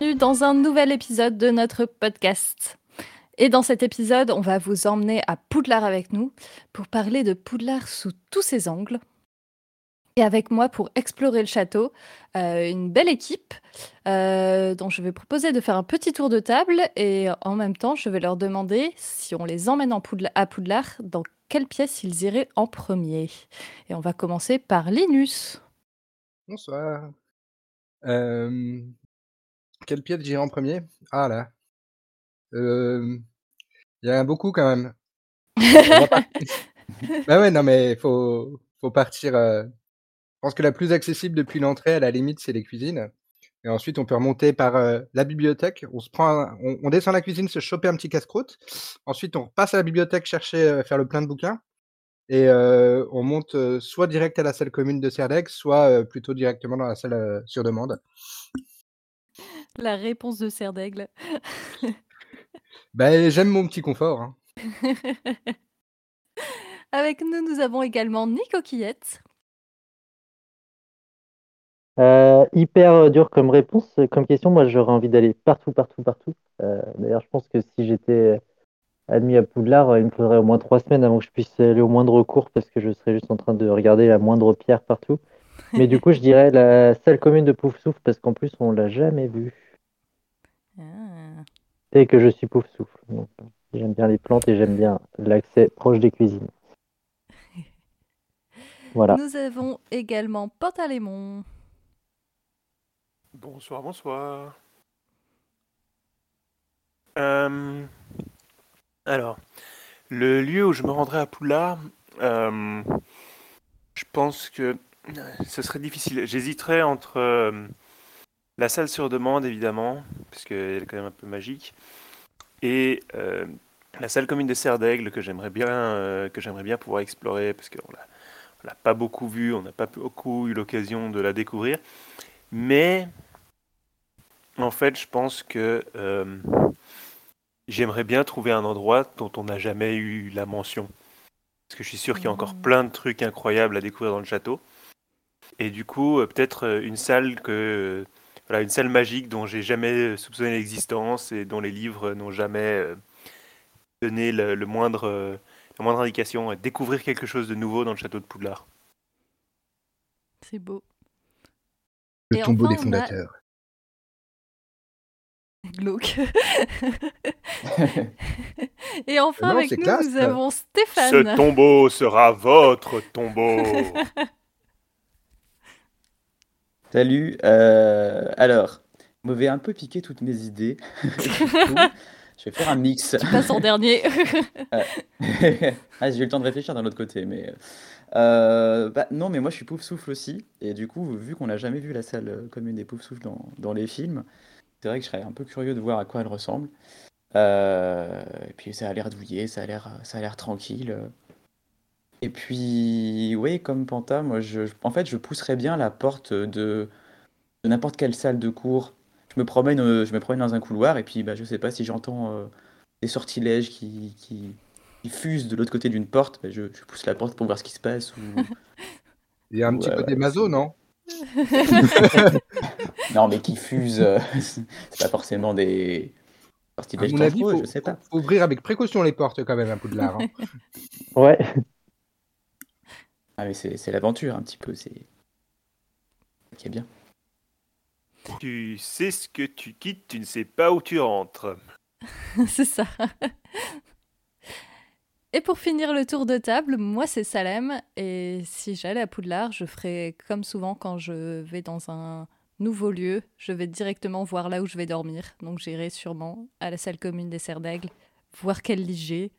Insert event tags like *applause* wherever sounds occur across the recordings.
dans un nouvel épisode de notre podcast. Et dans cet épisode, on va vous emmener à Poudlard avec nous pour parler de Poudlard sous tous ses angles. Et avec moi pour explorer le château, euh, une belle équipe euh, dont je vais proposer de faire un petit tour de table et en même temps, je vais leur demander si on les emmène à Poudlard, dans quelle pièce ils iraient en premier. Et on va commencer par Linus. Bonsoir. Euh, quelle pièce j'irai en premier? Ah là. Il y en a beaucoup quand même. *laughs* *laughs* bah ouais, non mais faut, faut partir. Je pense que la plus accessible depuis l'entrée, à la limite, c'est les cuisines. Et ensuite, on peut remonter par la bibliothèque. On se prend, on, descend la cuisine, se choper un petit casse-croûte. Ensuite, on repasse à la bibliothèque chercher, faire le plein de bouquins. Et on monte soit direct à la salle commune de Serdeg, soit plutôt directement dans la salle sur demande. La réponse de Serdaigle. *laughs* Ben, j'aime mon petit confort. Hein. *laughs* Avec nous, nous avons également Nico Quillette. Euh, hyper euh, dur comme réponse, euh, comme question. Moi, j'aurais envie d'aller partout, partout, partout. D'ailleurs, je pense que si j'étais admis à Poudlard, il me faudrait au moins trois semaines avant que je puisse aller au moindre cours parce que je serais juste en train de regarder la moindre pierre partout. Mais du coup, je dirais la salle commune de Poufsouffle parce qu'en plus, on l'a jamais vue. Ah. Et que je suis Poufsouffle. Donc, j'aime bien les plantes et j'aime bien l'accès proche des cuisines. *laughs* Voilà. Nous avons également Pantalémon. Bonsoir, bonsoir. Euh, alors, le lieu où je me rendrai à Poulard, euh, je pense que ce serait difficile. J'hésiterais entre euh, la salle sur demande, évidemment, parce qu'elle est quand même un peu magique, et la salle commune de Serre d'Aigle que j'aimerais bien, que j'aimerais bien pouvoir explorer, parce qu'on l'a, l'a pas beaucoup vue, on n'a pas beaucoup eu l'occasion de la découvrir. Mais en fait, je pense que euh, j'aimerais bien trouver un endroit dont on n'a jamais eu la mention. Parce que je suis sûr qu'il y a encore mmh. plein de trucs incroyables à découvrir dans le château. Et du coup, euh, peut-être euh, une salle que voilà, une salle magique dont j'ai jamais soupçonné l'existence et dont les livres n'ont jamais donné le, moindre, la moindre indication. Découvrir quelque chose de nouveau dans le château de Poudlard. C'est beau. Le tombeau des fondateurs. *laughs* Glauque. *laughs* Et enfin, avec nous, nous avons Stéphane. Ce tombeau sera votre tombeau. *laughs* Salut. Euh, alors, vous m'avez un peu piqué toutes mes idées. *laughs* je vais faire un mix. Tu passes en dernier. *laughs* ah, j'ai eu le temps de réfléchir d'un autre côté, mais euh, bah, non, mais moi je suis pouf souffle aussi, et du coup, vu qu'on n'a jamais vu la salle commune des pouf souffle dans, dans les films, c'est vrai que je serais un peu curieux de voir à quoi elle ressemble. Euh, et puis ça a l'air douillé, ça a l'air, ça a l'air tranquille. Et puis, oui, comme Panta, moi, je, en fait, je pousserais bien la porte de, n'importe quelle salle de cours. Je me promène, euh, je me promène dans un couloir et puis, bah, je sais pas si j'entends euh, des sortilèges qui, qui, fusent de l'autre côté d'une porte, bah, je, pousse la porte pour voir ce qui se passe. Ou... Il y a un petit peu des maso, non? *laughs* Non, mais qui fusent, euh, c'est pas forcément des parties de je sais pas. Faut ouvrir avec précaution les portes quand même un peu de l'art. Hein. ouais. Ah mais c'est l'aventure un petit peu, c'est qui est bien. Tu sais ce que tu quittes, tu ne sais pas où tu rentres. *laughs* c'est ça. Et pour finir le tour de table, moi c'est Salem et si j'allais à Poudlard, je ferais comme souvent quand je vais dans un nouveau lieu, je vais directement voir là où je vais dormir. Donc j'irai sûrement à la salle commune des Serres d'Aigle, voir quel lit j'ai,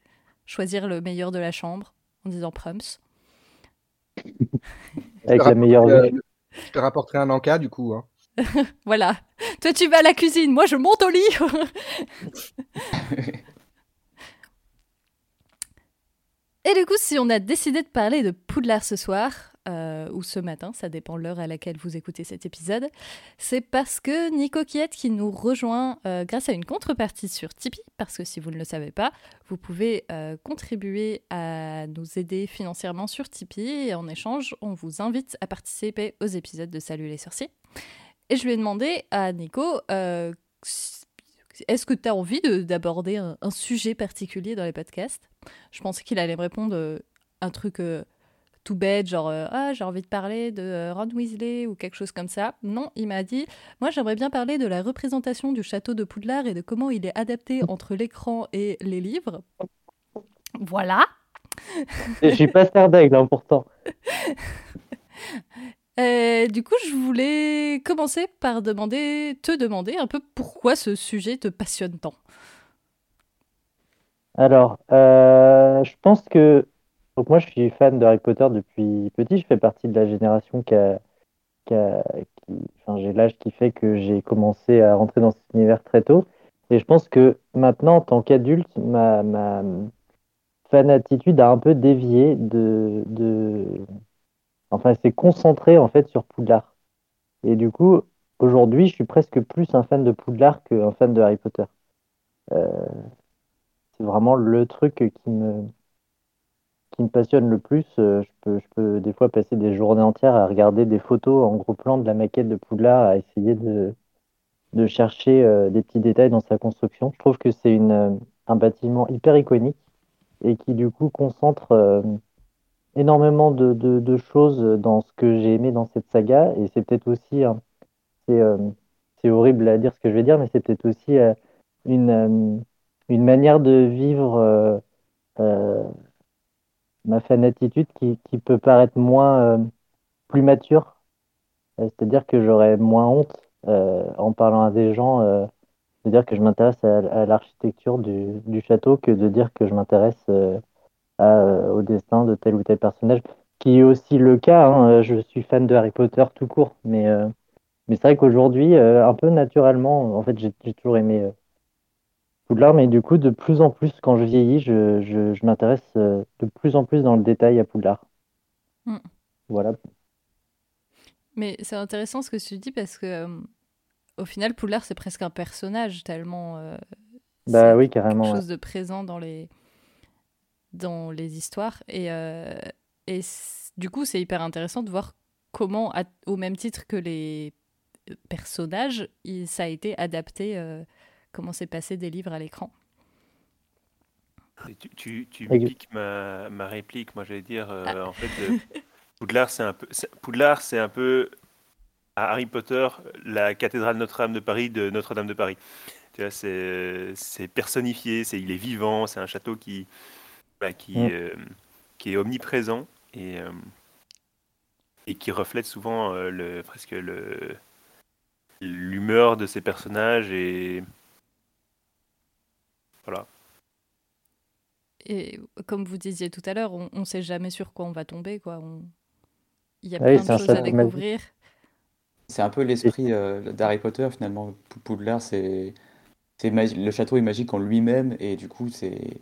choisir le meilleur de la chambre en disant Prums. Avec la meilleure Je te rapporterai un encas du coup. Hein. *laughs* voilà. Toi tu vas à la cuisine, moi je monte au lit. *laughs* Et du coup, si on a décidé de parler de Poudlard ce soir, euh, ou ce matin, ça dépend l'heure à laquelle vous écoutez cet épisode, c'est parce que Nico Kiet qui nous rejoint euh, grâce à une contrepartie sur Tipeee, parce que si vous ne le savez pas, vous pouvez euh, contribuer à nous aider financièrement sur Tipeee, et en échange, on vous invite à participer aux épisodes de Salut les sorciers. Et je lui ai demandé à Nico est-ce que tu as envie d'aborder un, un, sujet particulier dans les podcasts? Je pensais qu'il allait me répondre un truc tout bête, genre euh, ah j'ai envie de parler de euh, Ron Weasley ou quelque chose comme ça. Non, il m'a dit moi j'aimerais bien parler de la représentation du château de Poudlard et de comment il est adapté entre l'écran et les livres. Voilà. Je suis pas serre d'aigle hein, pourtant. *laughs* Euh, du coup, je voulais commencer par demander, te demander un peu pourquoi ce sujet te passionne tant. Alors, je pense que donc moi, je suis fan de Harry Potter depuis petit. Je fais partie de la génération qui a, enfin, j'ai l'âge qui fait que j'ai commencé à rentrer dans cet univers très tôt. Et je pense que maintenant, en tant qu'adulte, ma, ma fan-attitude a un peu dévié de, de... enfin, c'est concentré en fait sur Poudlard. Et du coup, aujourd'hui, je suis presque plus un fan de Poudlard qu'un fan de Harry Potter. Euh, c'est vraiment le truc qui me qui me passionne le plus. Euh, je, peux, je peux des fois passer des journées entières à regarder des photos en gros plan de la maquette de Poudlard, à essayer de, de chercher euh, des petits détails dans sa construction. Je trouve que c'est euh, un bâtiment hyper iconique et qui du coup concentre énormément de, de, de, choses dans ce que j'ai aimé dans cette saga. Et c'est peut-être aussi, c'est horrible à dire ce que je vais dire, mais c'est peut-être aussi une, une manière de vivre ma fan-attitude qui, qui, peut paraître moins euh, plus mature. Euh, c'est-à-dire que j'aurais moins honte euh, en parlant à des gens de dire que je m'intéresse à, l'architecture du, du, château que de dire que je m'intéresse au destin de tel ou tel personnage, qui est aussi le cas. Hein. Je suis fan de Harry Potter tout court, mais, mais c'est vrai qu'aujourd'hui, un peu naturellement, en fait, j'ai toujours aimé Poudlard, mais du coup, de plus en plus, quand je vieillis, je, je, m'intéresse euh, de plus en plus dans le détail à Poudlard. Mm. Voilà. Mais c'est intéressant ce que tu dis parce que euh, au final, Poudlard, c'est presque un personnage tellement. Euh, bah oui, carrément. Quelque chose de présent dans les, dans les histoires. Et, et du coup, c'est hyper intéressant de voir comment, au même titre que les personnages, il, ça a été adapté comment c'est passé des livres à l'écran. Tu, tu, piques ma, ma, réplique. Moi, j'allais dire, euh, ah. en fait, euh, Poudlard, c'est un peu, Poudlard, c'est un peu à Harry Potter la cathédrale Notre-Dame de Paris de Notre-Dame de Paris. Tu vois, c'est, c'est personnifié, c'est, il est vivant, c'est un château qui, bah, qui, mm. euh, qui est omniprésent et, et qui reflète souvent le, presque le, l'humeur de ses personnages et voilà. Et comme vous disiez tout à l'heure, on ne sait jamais sur quoi on va tomber. Quoi. Il y a plein de choses à découvrir. C'est un peu l'esprit euh, d'Harry Potter finalement. Poudlard, c'est le château est magique en lui-même et du coup, c'est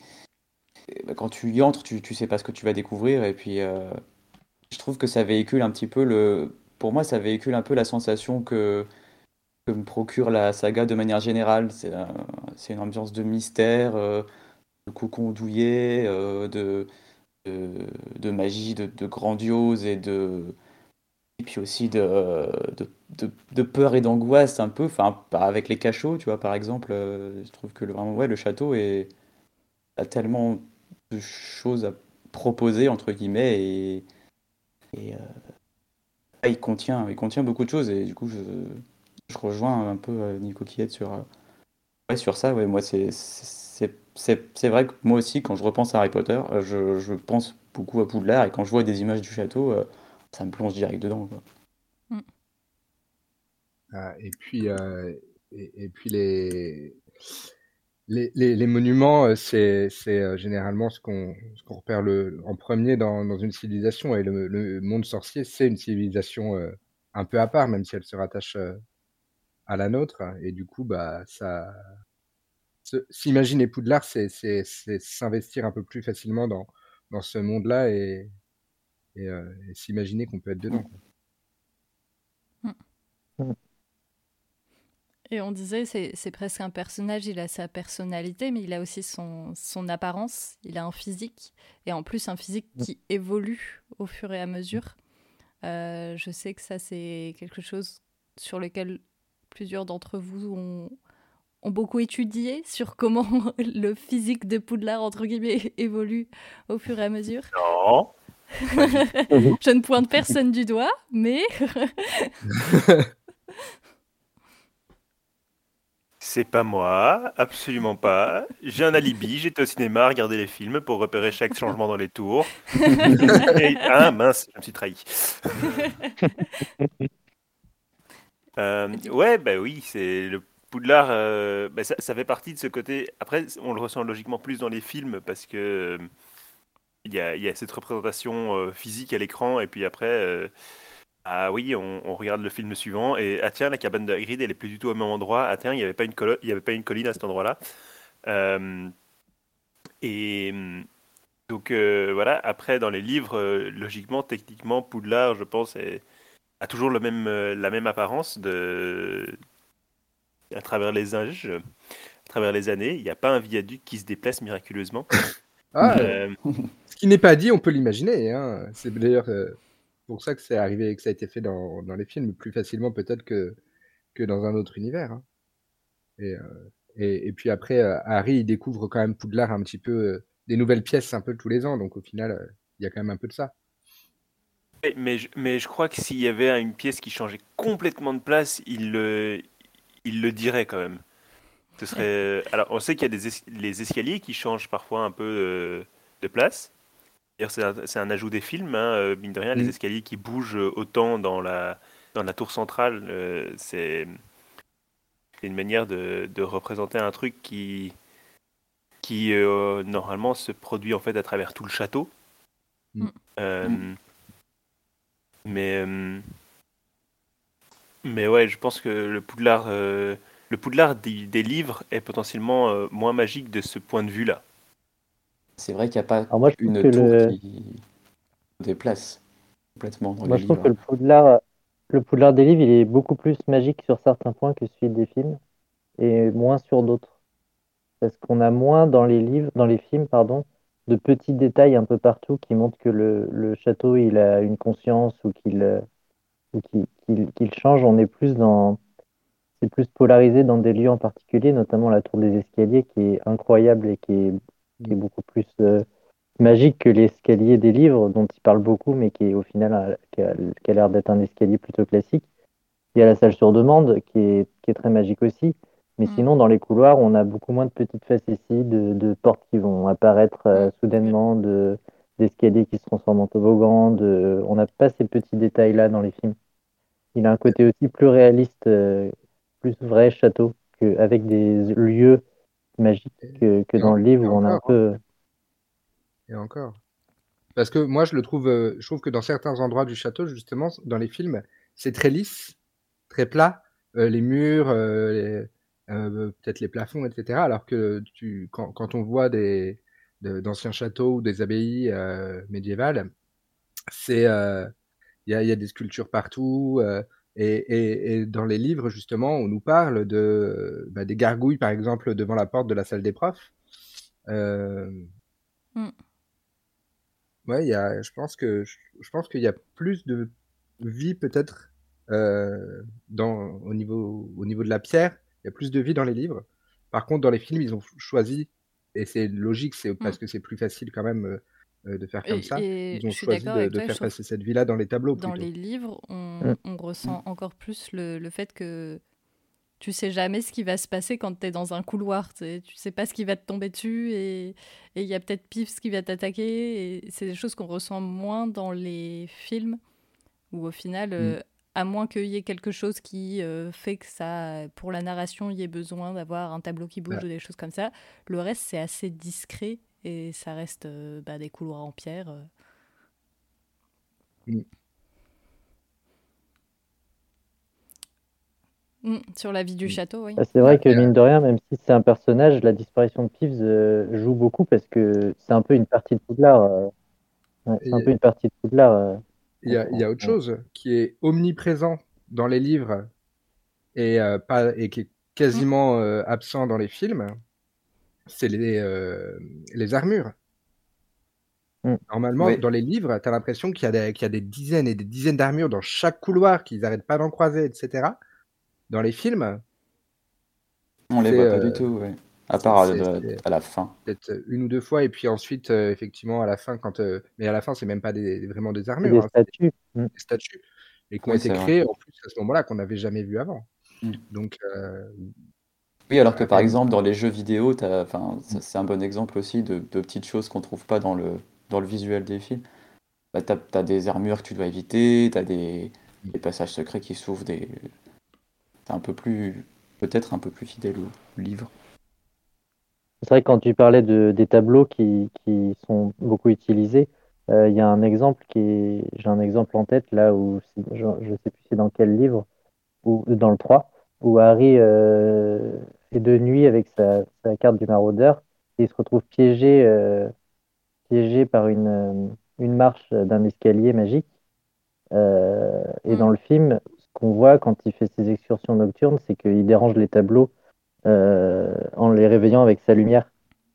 bah, quand tu y entres, tu, tu sais pas ce que tu vas découvrir et puis euh, je trouve que ça véhicule un petit peu le. Pour moi, ça véhicule un peu la sensation que me procure la saga de manière générale. C'est c'est une ambiance de mystère, euh, de cocon douillet, euh, de, de, magie, de, grandiose et de et puis aussi de, de, de peur et d'angoisse un peu, enfin avec les cachots, tu vois, par exemple, euh, je trouve que le, vraiment, ouais, le château est, a tellement de choses à proposer, entre guillemets, et, et il, contient, il contient beaucoup de choses, et du coup, je, je rejoins un peu euh, Nico Quillette sur, euh, ouais, sur ça. Ouais, moi, c'est, c'est, vrai que moi aussi, quand je repense à Harry Potter, euh, je, je pense beaucoup à Poudlard et quand je vois des images du château, ça me plonge direct dedans. Quoi. Mm. Ah, et puis, et, et, puis les, les, les, les monuments, c'est, c'est généralement ce qu'on, ce qu'on repère le, en premier dans, dans une civilisation. Et le, le monde sorcier, c'est une civilisation un peu à part, même si elle se rattache à la nôtre. Et du coup, bah, ça, s'imaginer Poudlard, c'est s'investir un peu plus facilement dans, dans ce monde-là et, et, euh, s'imaginer qu'on peut être dedans. Mmh. Mmh. Et on disait, c'est presque un personnage, il a sa personnalité, mais il a aussi son, son apparence, il a un physique, et en plus un physique mmh. qui évolue au fur et à mesure. Euh, je sais que ça, c'est quelque chose sur lequel plusieurs d'entre vous ont, ont beaucoup étudié sur comment *laughs* le physique de Poudlard, entre guillemets, *laughs* évolue au fur et à mesure Non. *laughs* Je ne pointe personne du doigt, mais... C'est pas moi, absolument pas. J'ai un alibi, j'étais au cinéma à regarder les films pour repérer chaque changement dans les tours. Et- ah mince, je me suis trahi. Euh, ouais, bah oui, c'est le Poudlard. euh, bah ça, ça fait partie de ce côté. Après, on le ressent logiquement plus dans les films parce que euh, il y a, il y a cette représentation euh, physique à l'écran et puis après. ah oui, on, on regarde le film suivant et ah tiens, la cabane de Hagrid, elle est plus du tout au même endroit. Ah tiens, il n'y avait pas une il y avait pas une colline à cet endroit-là. Et donc voilà. Après, dans les livres, logiquement, techniquement, Poudlard, je pense, est- a toujours le même, euh, la même apparence de à travers les âges, à travers les années. Il n'y a pas un viaduc qui se déplace miraculeusement. *laughs* Ah, Euh, ce qui n'est pas dit, on peut l'imaginer. Hein. C'est d'ailleurs euh, pour ça que c'est arrivé et que ça a été fait dans, dans les films plus facilement peut-être que, que dans un autre univers. hein. Et, euh, et, et puis après, Harry, il découvre quand même Poudlard un petit peu, des nouvelles pièces un peu tous les ans. Donc au final, il y a quand même un peu de ça. Mais, je, mais je crois que s'il y avait une pièce qui changeait complètement de place, il le, il le dirait quand même. Ce serait. Alors, on sait qu'il y a des es- les escaliers qui changent parfois un peu euh, de place. D'ailleurs, c'est un, ajout des films, hein, euh, mine de rien, les Mm. escaliers qui bougent autant dans la, dans la tour centrale, euh, c'est c'est une manière de, de représenter un truc qui, qui euh, normalement se produit en fait à travers tout le château. Mm. Euh, Mm. Mais, euh, mais ouais, je pense que le Poudlard, euh, le Poudlard des, des livres est potentiellement euh, moins magique de ce point de vue-là. C'est vrai qu'il n'y a pas Alors moi, une que tour le- qui déplace complètement dans Moi, les je trouve que le Poudlard, le Poudlard des livres, il est beaucoup plus magique sur certains points que celui des films et moins sur d'autres. Parce qu'on a moins dans les livres, dans les films, pardon, de petits détails un peu partout qui montrent que le, château, il a une conscience ou qu'il euh, qu'il change. On est plus dans, c'est plus polarisé dans des lieux en particulier, notamment la tour des escaliers qui est incroyable et qui est, qui est beaucoup plus euh, magique que l'escalier des livres dont il parle beaucoup, mais qui est au final qui a, a l'air d'être un escalier plutôt classique. Il y a la salle sur demande qui est, qui est très magique aussi. Mais Mm. sinon, dans les couloirs, on a beaucoup moins de petites facéties, de, de portes qui vont apparaître euh, Mm. soudainement, de, d'escaliers qui se transforment en toboggan. De... On n'a pas ces petits détails-là dans les films. Il a un côté aussi plus réaliste, euh, plus vrai château, que, avec des lieux magiques que, dans en- le livre où on a un peu. Et encore. Parce que moi, je le trouve, euh, je trouve que dans certains endroits du château, justement, dans les films, c'est très lisse, très plat, les murs, les- euh, peut-être les plafonds, etc. Alors que tu, quand, quand on voit des, de- d'anciens châteaux ou des abbayes euh, médiévales, c'est, euh, il y a, y a des sculptures partout. et, et, et dans les livres, justement, on nous parle de, bah, des gargouilles, par exemple, devant la porte de la salle des profs. Mm. Ouais, y a, je pense que je, je pense qu'il y a plus de vie peut-être euh, dans au niveau au niveau de la pierre. Il y a plus de vie dans les livres. Par contre, dans les films, ils ont choisi et c'est logique, c'est parce que c'est plus facile quand même euh, de faire comme Et- ça. et Ils ont choisi de, toi, faire passer cette vie-là dans les tableaux Dans plutôt. les livres, on, Mm. on ressent encore plus le, le fait que tu sais jamais ce qui va se passer quand tu es dans un couloir. Tu sais, tu sais pas ce qui va te tomber dessus et il y a peut-être Pips qui va t'attaquer. C'est des choses qu'on ressent moins dans les films où au final, euh, à moins qu'il y ait quelque chose qui euh, fait que ça, pour la narration, il y ait besoin d'avoir un tableau qui bouge Ouais. ou des choses comme ça, le reste c'est assez discret et ça reste euh, bah, des couloirs en pierre. euh. Mm. Mm, sur la vie du Mm. château, oui. Bah, c'est vrai que mine de rien, même si c'est un personnage, la disparition de Peeves euh, joue beaucoup parce que c'est un peu une partie de Poudlard. euh, ouais, c'est un peu une partie de Poudlard. Il y a, il y a autre chose qui est omniprésent dans les livres et, euh, pas, et qui est quasiment *laughs* euh, absent dans les films, c'est les, euh, les armures. Mm. Normalement, Oui. dans les livres, tu as l'impression qu'il y, a des- qu'il y a des dizaines et des dizaines d'armures dans chaque couloir, qu'ils n'arrêtent pas d'en croiser, etc. Dans les films, On les voit pas du tout, ouais. À part à, la fin. peut-être une ou deux fois, et puis ensuite, euh, effectivement, à la fin, quand, euh, mais à la fin, c'est même pas des, vraiment des armures, des hein, c'est statues. Mm. des statues, et qui ont Oui, été créées en plus à ce moment-là, qu'on n'avait jamais vu avant. Mm. Donc, euh, Oui, alors que par exemple dans les jeux vidéo, ça, c'est un bon exemple aussi de, de petites choses qu'on trouve pas dans le, dans le visuel des films. Bah, t'as, t'as des armures que tu dois éviter, t'as des, des passages secrets qui s'ouvrent, des... c'est un peu plus, peut-être un peu plus fidèle au livre. C'est vrai que quand tu parlais de, des tableaux qui, qui sont beaucoup utilisés, euh, il y a un exemple qui est- j'ai un exemple en tête là où je ne sais plus c'est dans quel livre ou dans le 3 où Harry euh, est de nuit avec sa, sa carte du maraudeur et il se retrouve piégé euh, piégé par une, euh, une marche d'un escalier magique. Euh, et Mm. dans le film, ce qu'on voit quand il fait ses excursions nocturnes, c'est qu'il dérange les tableaux en les réveillant avec sa lumière.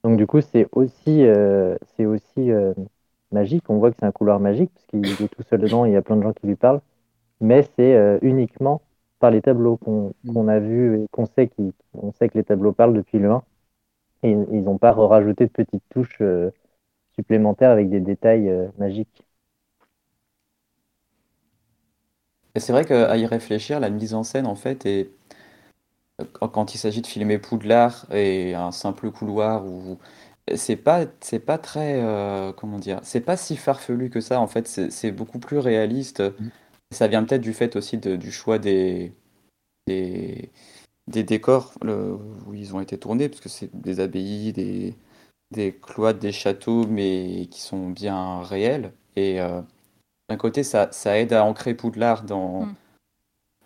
Donc du coup, c'est aussi, euh, c'est aussi euh, magique. On voit que c'est un couloir magique parce qu'il est tout seul dedans. et Il y a plein de gens qui lui parlent, mais c'est euh, uniquement par les tableaux qu'on qu'on a vu et qu'on sait, on sait que les tableaux parlent depuis le 1. Et ils n'ont pas rajouté de petites touches euh, supplémentaires avec des détails euh, magiques. Et c'est vrai qu'à y réfléchir, la mise en scène, en fait, est... quand quand il s'agit de filmer Poudlard et un simple couloir, où c'est pas, c'est pas très, euh, comment dire, c'est pas si farfelu que ça, en fait, c'est beaucoup plus réaliste. Ça vient peut-être du fait aussi de- du choix des, des, des décors le- où ils ont été tournés, parce que c'est des abbayes, des, des cloîtres, des châteaux, mais qui sont bien réels. Et euh, d'un côté, ça, ça aide à ancrer Poudlard dans, Mm.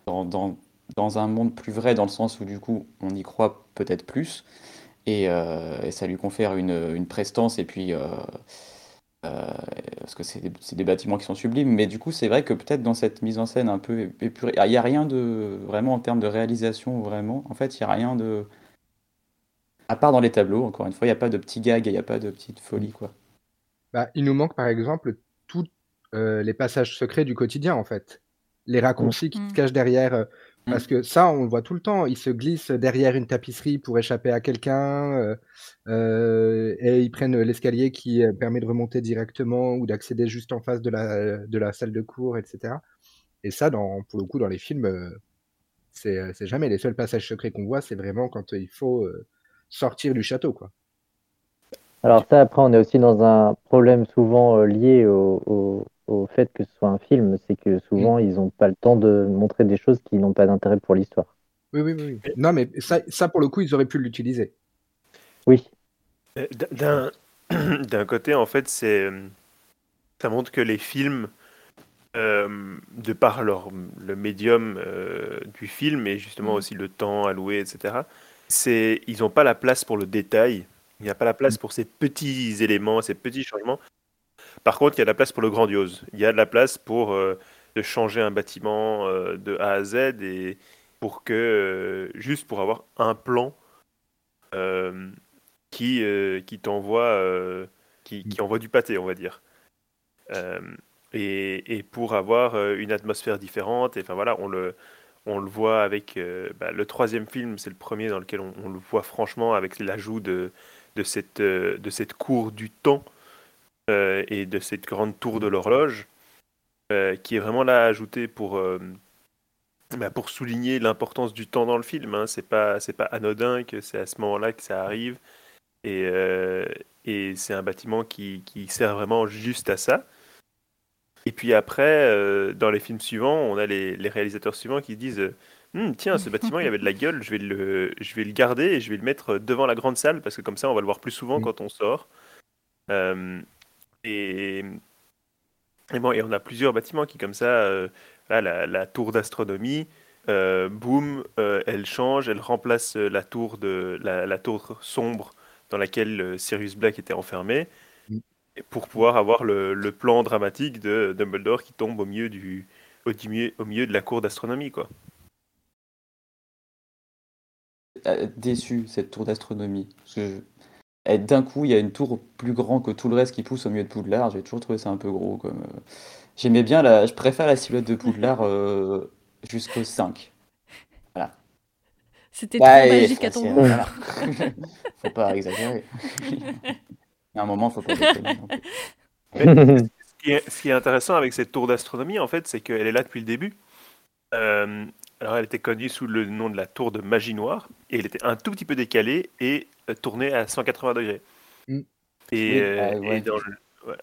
dans, dans, dans un monde plus vrai, dans le sens où du coup, on y croit peut-être plus. Et, euh, et ça lui confère une, une prestance, et puis. euh, euh, parce que c'est des, c'est des bâtiments qui sont sublimes, mais du coup, c'est vrai que peut-être dans cette mise en scène un peu épurée, il n'y a rien de vraiment en termes de réalisation, vraiment. En fait, il n'y a rien de. À part dans les tableaux, encore une fois, il n'y a pas de petits gags, il n'y a pas de petite folie, quoi. bah, il nous manque par exemple tous euh, les passages secrets du quotidien, en fait. Les raccourcis qui Mm. se cachent derrière. Parce que ça, on le voit tout le temps. Il se glisse derrière une tapisserie pour échapper à quelqu'un. euh, euh, et ils prennent l'escalier qui euh, permet de remonter directement ou d'accéder juste en face de la, de la salle de cours, etc. Et ça, dans, pour le coup, dans les films, c'est jamais les seuls passages secrets qu'on voit. C'est vraiment quand il faut sortir du château, quoi. Alors ça, après, on est aussi dans un problème souvent lié au, au- au fait que ce soit un film, c'est que souvent, ils n'ont pas le temps de montrer des choses qui n'ont pas d'intérêt pour l'histoire. Oui, oui, oui. Non, mais ça, ça, pour le coup, ils auraient pu l'utiliser. Oui, D'un *clears throat* d'un côté, en fait, c'est euh, ça montre que les films, euh, de par leur, le médium euh, du film et justement Mm. aussi le temps alloué, etc., c'est ils n'ont pas la place pour le détail. Il n'y a pas la place pour ces petits éléments, ces petits changements. Par contre, il y a de la place pour le grandiose. Il y a de la place pour euh, changer un bâtiment euh, de A à Z et pour que euh, juste pour avoir un plan qui qui t'envoie qui, qui envoie du pâté, on va dire. Et, et pour avoir une atmosphère différente. Et enfin voilà, on le on le voit avec bah, le troisième film, c'est le premier dans lequel on, le voit franchement avec l'ajout de de cette de cette cour du temps euh, et de cette grande tour de l'horloge, euh, qui est vraiment là ajoutée pour, euh, bah, pour souligner l'importance du temps dans le film. Hein. C'est pas, pas anodin que c'est à ce moment-là que ça arrive. Et, et c'est un bâtiment qui, qui sert vraiment juste à ça. Et puis après, dans les films suivants, on a les, les réalisateurs suivants qui disent Hum, Tiens, ce bâtiment, il y avait de la gueule, je vais, le, je vais le garder et je vais le mettre devant la grande salle parce que comme ça, on va le voir plus souvent quand on sort. Euh, et, et bon, et on a plusieurs bâtiments qui, comme ça, euh, là, la, la tour d'astronomie, euh, boum, euh, elle change, elle remplace euh, la tour de la, la tour sombre dans laquelle euh, Sirius Black était enfermé, Mm. pour pouvoir avoir le, le plan dramatique de Dumbledore qui tombe au milieu du au, du milieu, au milieu de la cour d'astronomie, quoi. Déçu, cette tour d'astronomie. Parce que je- et d'un coup, il y a une tour plus grande que tout le reste qui pousse au milieu de Poudlard. J'ai toujours trouvé ça un peu gros. Comme, euh, J'aimais bien la... Je préfère la silhouette de Poudlard euh, jusqu'au 5. C'était Bah, trop magique à ton goût. voilà. *laughs* faut pas exagérer. Il y a un moment, faut pas déconner. Ce qui, est, ce qui est intéressant avec cette tour d'astronomie, en fait, c'est qu'elle est là depuis le début. Euh, alors, elle était connue sous le nom de la tour de magie noire, et elle était un tout petit peu décalée et euh, tournée à 180 degrés. Mm. Et, Oui, euh, ouais. et dans le, voilà.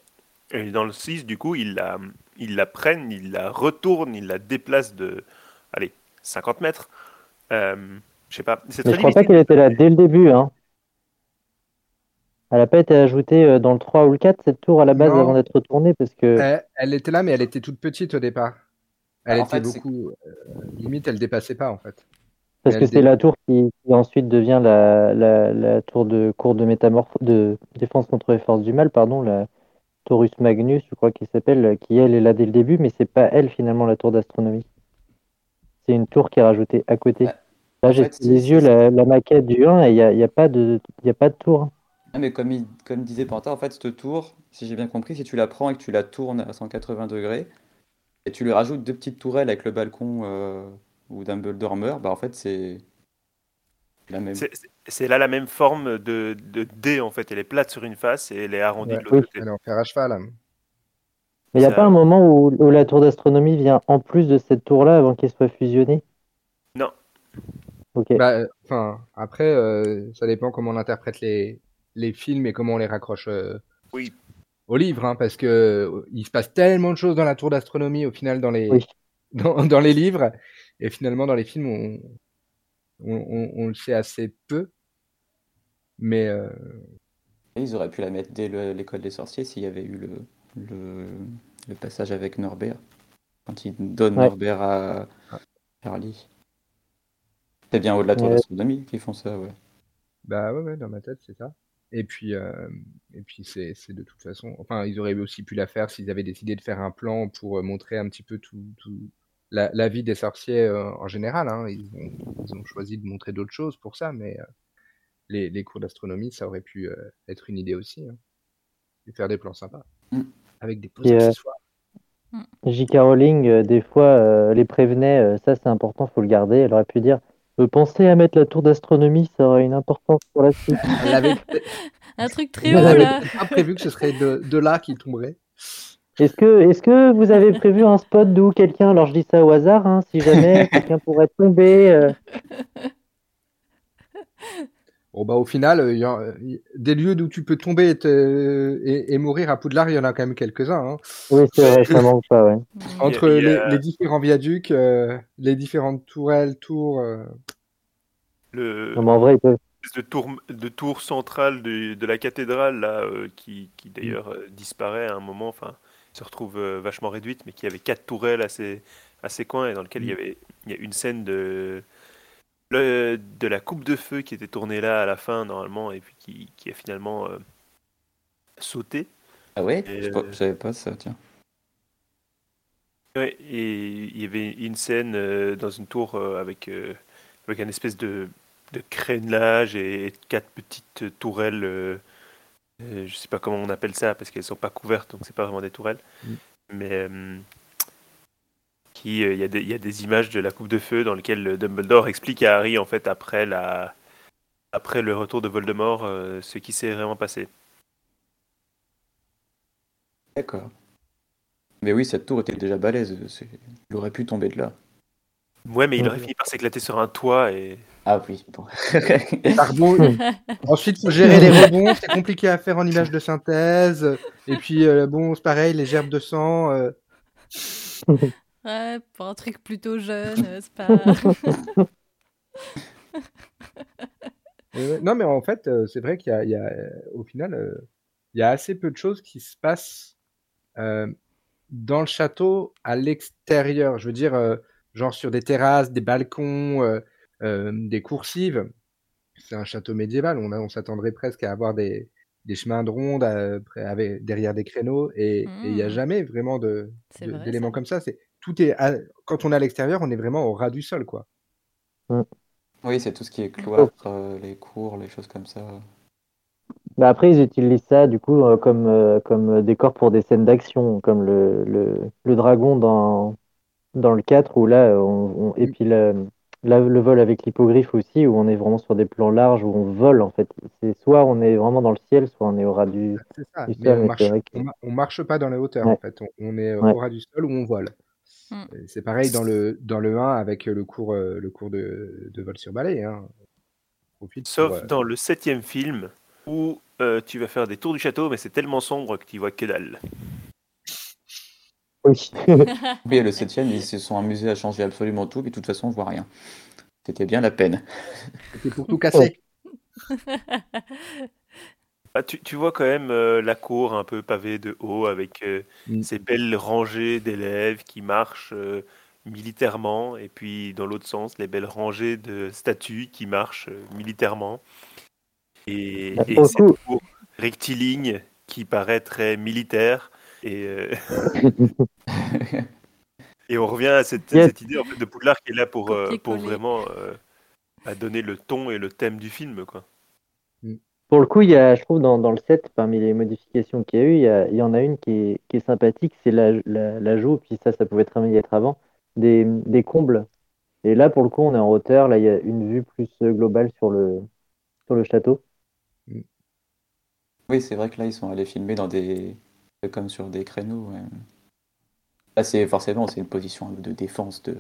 Et dans le 6, du coup, ils la, ils la prennent, ils la retournent, ils la déplacent de, allez, 50 mètres. Euh, je sais pas, c'est Mais très je crois pas qu'elle était là dès le début. Hein. Elle n'a pas été ajoutée euh, dans le 3 ou le 4, cette tour, à la base, Non. avant d'être retournée, parce que Elle, elle était là, mais elle était toute petite au départ. Elle Ah, en était fait, beaucoup. euh, limite, elle dépassait pas en fait. Parce que c'est la tour qui, qui ensuite devient la, la, la tour de cours de de défense contre les forces du mal, pardon, la Taurus Magnus, je crois qu'il s'appelle, qui elle est là dès le début, mais c'est pas elle finalement la tour d'astronomie. C'est une tour qui est rajoutée à côté. Bah, Là, j'ai les yeux la, la maquette du 1 et il n'y a, y a, pas de- y a pas de tour. Ah, mais comme, il- comme disait Panta, en fait, cette tour, si j'ai bien compris, si tu la prends et que tu la tournes à 180 degrés, et tu lui rajoutes deux petites tourelles avec le balcon euh, où Dumbledore meurt, bah en fait, c'est la même. C'est- là la même forme de, de D, en fait. Elle est plate sur une face et elle est arrondie Ouais. de l'autre Oui. côté. Elle est en fer à cheval. hein. Mais il n'y a pas un moment où, où la tour d'astronomie vient en plus de cette tour-là avant qu'elle soit fusionnée? Non. Ok. Bah, euh, enfin, après, euh, ça dépend comment on interprète les, les films et comment on les raccroche euh, Oui. au livre, hein, parce que euh, il se passe tellement de choses dans la tour d'astronomie au final dans les Oui. *laughs* dans, dans les livres et finalement dans les films on on, on- on le sait assez peu. Mais euh, ils auraient pu la mettre dès le- l'école des sorciers s'il y avait eu le, le, le passage avec Norbert. Quand il donne Ouais. Norbert à Harley. C'est bien au-delà de la tour Ouais. d'astronomie qu'ils font ça, ouais. Bah ouais, ouais, dans ma tête, c'est ça. Et puis, euh, et puis c'est, c'est de toute façon. Enfin, ils auraient aussi pu la faire s'ils avaient décidé de faire un plan pour euh, montrer un petit peu tout, tout la, la vie des sorciers euh, en général. Hein. Ils, ont, ils ont choisi de montrer d'autres choses pour ça, mais euh, les, les cours d'astronomie, ça aurait pu euh, être une idée aussi. Hein. Et faire des plans sympas. Mm. Avec des poses euh, accessoires. J.K. Rowling, euh, des fois, euh, les prévenait, euh, ça c'est important, faut le garder. Elle aurait pu dire euh, Pensez à mettre la tour d'astronomie, ça aurait une importance pour la suite. Elle avait, *laughs* Un truc très elle haut avait là. peut-être pas prévu que ce serait de, de là qui tomberait. Est-ce que, est-ce que vous avez prévu un spot d'où quelqu'un, alors je dis ça au hasard, hein, si jamais *laughs* quelqu'un pourrait tomber euh, Bon, bah, au final, euh, y des lieux d'où tu peux tomber et, te- et- et mourir à Poudlard, il y en a quand même quelques-uns. hein. Oui, c'est vrai, ça manque pas, ouais. Entre a- les, les différents viaducs, euh, les différentes tourelles, tours. euh, Le, Non, mais en vrai, ils peuvent. de tour, de tour centrale de, de la cathédrale, là, euh, qui, qui d'ailleurs euh, disparaît à un moment, enfin, se retrouve euh, vachement réduite, mais qui avait quatre tourelles à ses, à ses coins, et dans lequel il y avait il y a une scène de, le- de la coupe de feu qui était tournée là à la fin, normalement, et puis qui, qui a finalement euh, sauté. Ah ouais? Et, Je, euh, je savais pas ça, tiens. Ouais, et il y avait une scène euh, dans une tour euh, avec, euh, avec un espèce de, de crénelage et quatre petites tourelles. Euh, je sais pas comment on appelle ça parce qu'elles sont pas couvertes, donc c'est pas vraiment des tourelles. Mm. Mais euh, qui, euh, il y, a des- il y a des images de la coupe de feu dans lesquelles Dumbledore explique à Harry en fait après la après le retour de Voldemort euh, ce qui s'est vraiment passé. D'accord. Mais oui, cette tour était déjà balèze. Il aurait pu tomber de là. Ouais, mais il aurait fini par s'éclater sur un toit et Ah oui, bon. *laughs* par rebond. *laughs* Ensuite, faut gérer les rebonds. C'est compliqué à faire en image de synthèse. Et puis, euh, bon, c'est pareil, les gerbes de sang. euh, *laughs* Ouais, pour un truc plutôt jeune, euh, c'est pas. Non, mais en fait, euh, c'est vrai qu'il y a, il y a, euh, au final, euh, il y a assez peu de choses qui se passent euh, dans le château à l'extérieur. Je veux dire, euh, genre sur des terrasses, des balcons, euh, euh, des coursives. C'est un château médiéval. On, a- on s'attendrait presque à avoir des, des chemins de ronde euh, avec, derrière des créneaux. Et il n'y a Mm. jamais vraiment vrai, d'éléments comme ça. C'est, tout est à- quand on est à l'extérieur, on est vraiment au ras du sol, quoi. Oui, c'est tout ce qui est cloître, euh, les cours, les choses comme ça. Bah après, ils utilisent ça du coup euh, comme, euh, comme décor pour des scènes d'action, comme le, le, le dragon dans, dans le 4, où là, on, on- et puis la, là, le vol avec l'hippogriffe aussi, où on est vraiment sur des plans larges, où on vole en fait. C'est soit on est vraiment dans le ciel, soit on est au ras du, C'est ça, du mais sol. on marche, que- on, marche pas dans les hauteurs Ouais. en fait. On, on est euh, Ouais. au ras du sol ou on vole. Mm. C'est pareil dans le, dans le 1 avec le cours, euh, le cours de, de vol sur balai. Hein. Sauf pour, euh, dans le septième film où euh, tu vas faire des tours du château, mais c'est tellement sombre que tu vois que dalle. Oui. *laughs* Oui, le septième, ils se sont amusés à changer absolument tout, mais de toute façon, on voit rien. C'était bien la peine. C'était pour tout casser. *laughs* Ah, tu, tu vois quand même euh, la cour un peu pavée de haut avec euh, Mm. ces belles rangées d'élèves qui marchent euh, militairement et puis dans l'autre sens les belles rangées de statues qui marchent euh, militairement et, Bah, et cette cour rectiligne qui paraît très militaire et, euh, *laughs* *laughs* et on revient à cette, Yes. cette idée en fait de Poudlard qui est là pour, euh, pour vraiment euh, à donner le ton et le thème du film quoi. Pour le coup, il y a, je trouve, dans, dans le set, parmi les modifications qu'il y a eu, il y, a- il y en a une qui est, qui est sympathique, c'est la, la, l'ajout, puis ça, ça pouvait très bien y être avant, des, des combles. Et là, pour le coup, on est en hauteur, là, il y a une vue plus globale sur le, sur le château. Oui, c'est vrai que là, ils sont allés filmer dans des. Comme sur des créneaux. ouais. Là, c'est forcément, c'est une position de défense. De...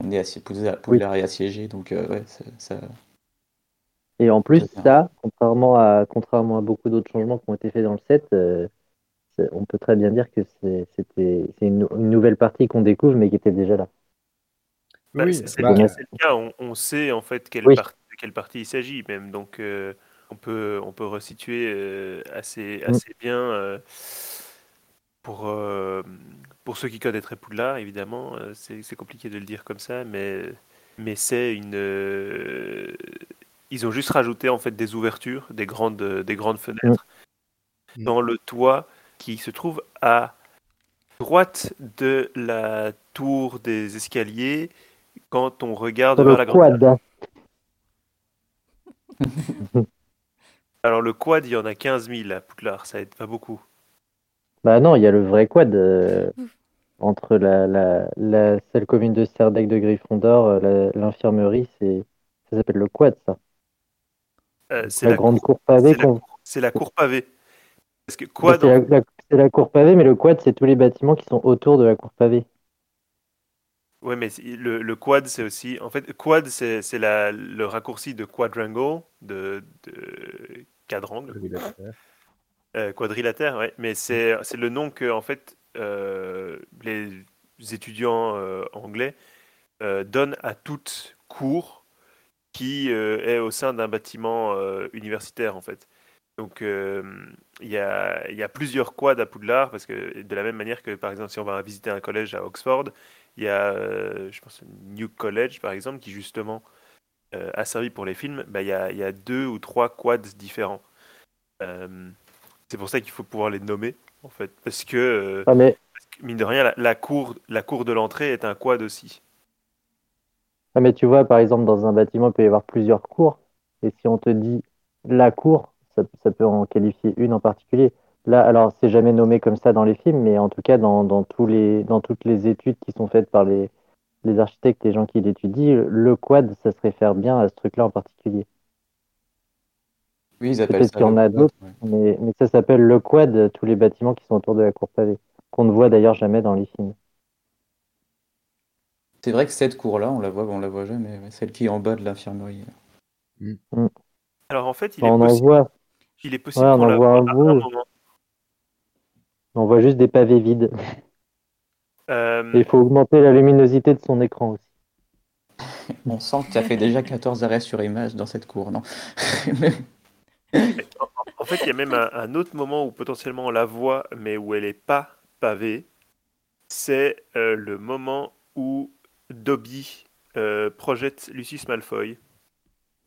On est assi... Poudlard Poudlard est assiégé, donc euh, ouais, ça, ça- Et en plus, ça. ça, contrairement à, contrairement à beaucoup d'autres changements qui ont été faits dans le set, euh, on peut très bien dire que c'est, c'était, c'est une, une nouvelle partie qu'on découvre, mais qui était déjà là. Bah, Oui, c'est bah, le, cas- c'est le cas, on, on sait en fait quelle Oui. partie, de quelle partie il s'agit même, donc euh, on, peut, on peut resituer euh, assez, Mm. assez bien euh, pour, euh, pour ceux qui connaîtraient Poudlard, évidemment, c'est compliqué de le dire comme ça, mais, mais c'est une... ils ont juste rajouté en fait des ouvertures, des grandes, des grandes fenêtres Mm. dans le toit qui se trouve à droite de la tour des escaliers quand on regarde vers la grande *laughs* Alors le quad, il y en a 15 000 à Poudlard, ça aide pas beaucoup. bah non, il y a le vrai quad euh, entre la, la, la salle commune de Serdaigle de Gryffondor, euh, l'infirmerie, c'est, ça s'appelle le quad, ça. Euh, c'est La, la, grande cour, cour pavée. c'est la cour- c'est la cour pavée. Parce que Bah, quad, c'est, en- la, la- c'est la cour pavée, mais le quad, c'est tous les bâtiments qui sont autour de la cour pavée. Ouais, mais le, le quad, c'est aussi, en fait, quad, c'est le raccourci de quadrangle, de, de quadrangle, Euh, quadrilatère, ouais. Mais c'est le nom que en fait euh, les étudiants euh, anglais euh, donnent à toute cour qui est au sein d'un bâtiment universitaire en fait. Donc il y, a, il y a plusieurs quads à Poudlard parce que de la même manière que par exemple si on va visiter un collège à Oxford, il y a euh, je pense New College par exemple qui justement euh, a servi pour les films. Bah, il y, a, il y a deux ou trois quads différents. Euh, c'est pour ça qu'il faut pouvoir les nommer, en fait. Parce que, Ah, mais, mine de rien, la, la cour, la cour de l'entrée est un quad aussi. ah, mais tu vois, par exemple, dans un bâtiment, il peut y avoir plusieurs cours. Et si on te dit la cour, ça, ça peut en qualifier une en particulier. Là, alors, c'est jamais nommé comme ça dans les films, mais en tout cas, dans, dans, tous les, dans toutes les études qui sont faites par les, les architectes et les gens qui l'étudient, le quad, ça se réfère bien à ce truc-là en particulier. Oui, ils appellent Peut-être ça qu'il y en a d'autres. ouais. Mais, mais ça s'appelle le quad, tous les bâtiments qui sont autour de la cour pavée, qu'on ne voit d'ailleurs jamais dans les films. C'est vrai que cette cour-là, on la voit, on la voit jamais. Celle qui est en bas de l'infirmerie. Alors en fait, il est on en possible, voit, il est possible ouais, on qu'on en la voit un bout. On voit juste des pavés vides. *laughs* Euh, Et il faut augmenter la luminosité de son écran aussi. On sent que tu as fait déjà 14 arrêts sur image dans cette cour, non en fait, il y a même un, un autre moment où potentiellement on la voit, mais où elle n'est pas pavée. C'est euh, le moment où Dobby euh, projette Lucius Malfoy.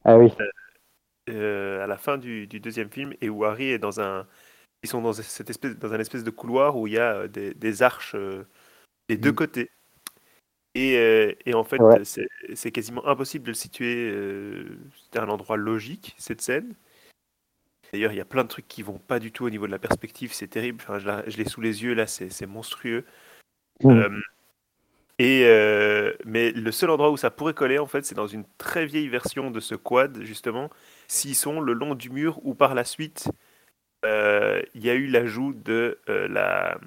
Ah oui, euh, à la fin du, du deuxième film et où Harry est dans un ils sont dans cette espèce dans un espèce de couloir où il y a euh, des, des arches euh, des deux Mm. côtés et, euh, et en fait Ouais. c'est quasiment impossible de le situer euh, c'était un endroit logique cette scène d'ailleurs il y a plein de trucs qui vont pas du tout au niveau de la perspective c'est terrible enfin, je la- je l'ai sous les yeux là c'est monstrueux Mm. Euh, Et mais le seul endroit où ça pourrait coller, en fait, c'est dans une très vieille version de ce quad, justement, s'ils sont le long du mur ou par la suite, il y a eu l'ajout de euh, la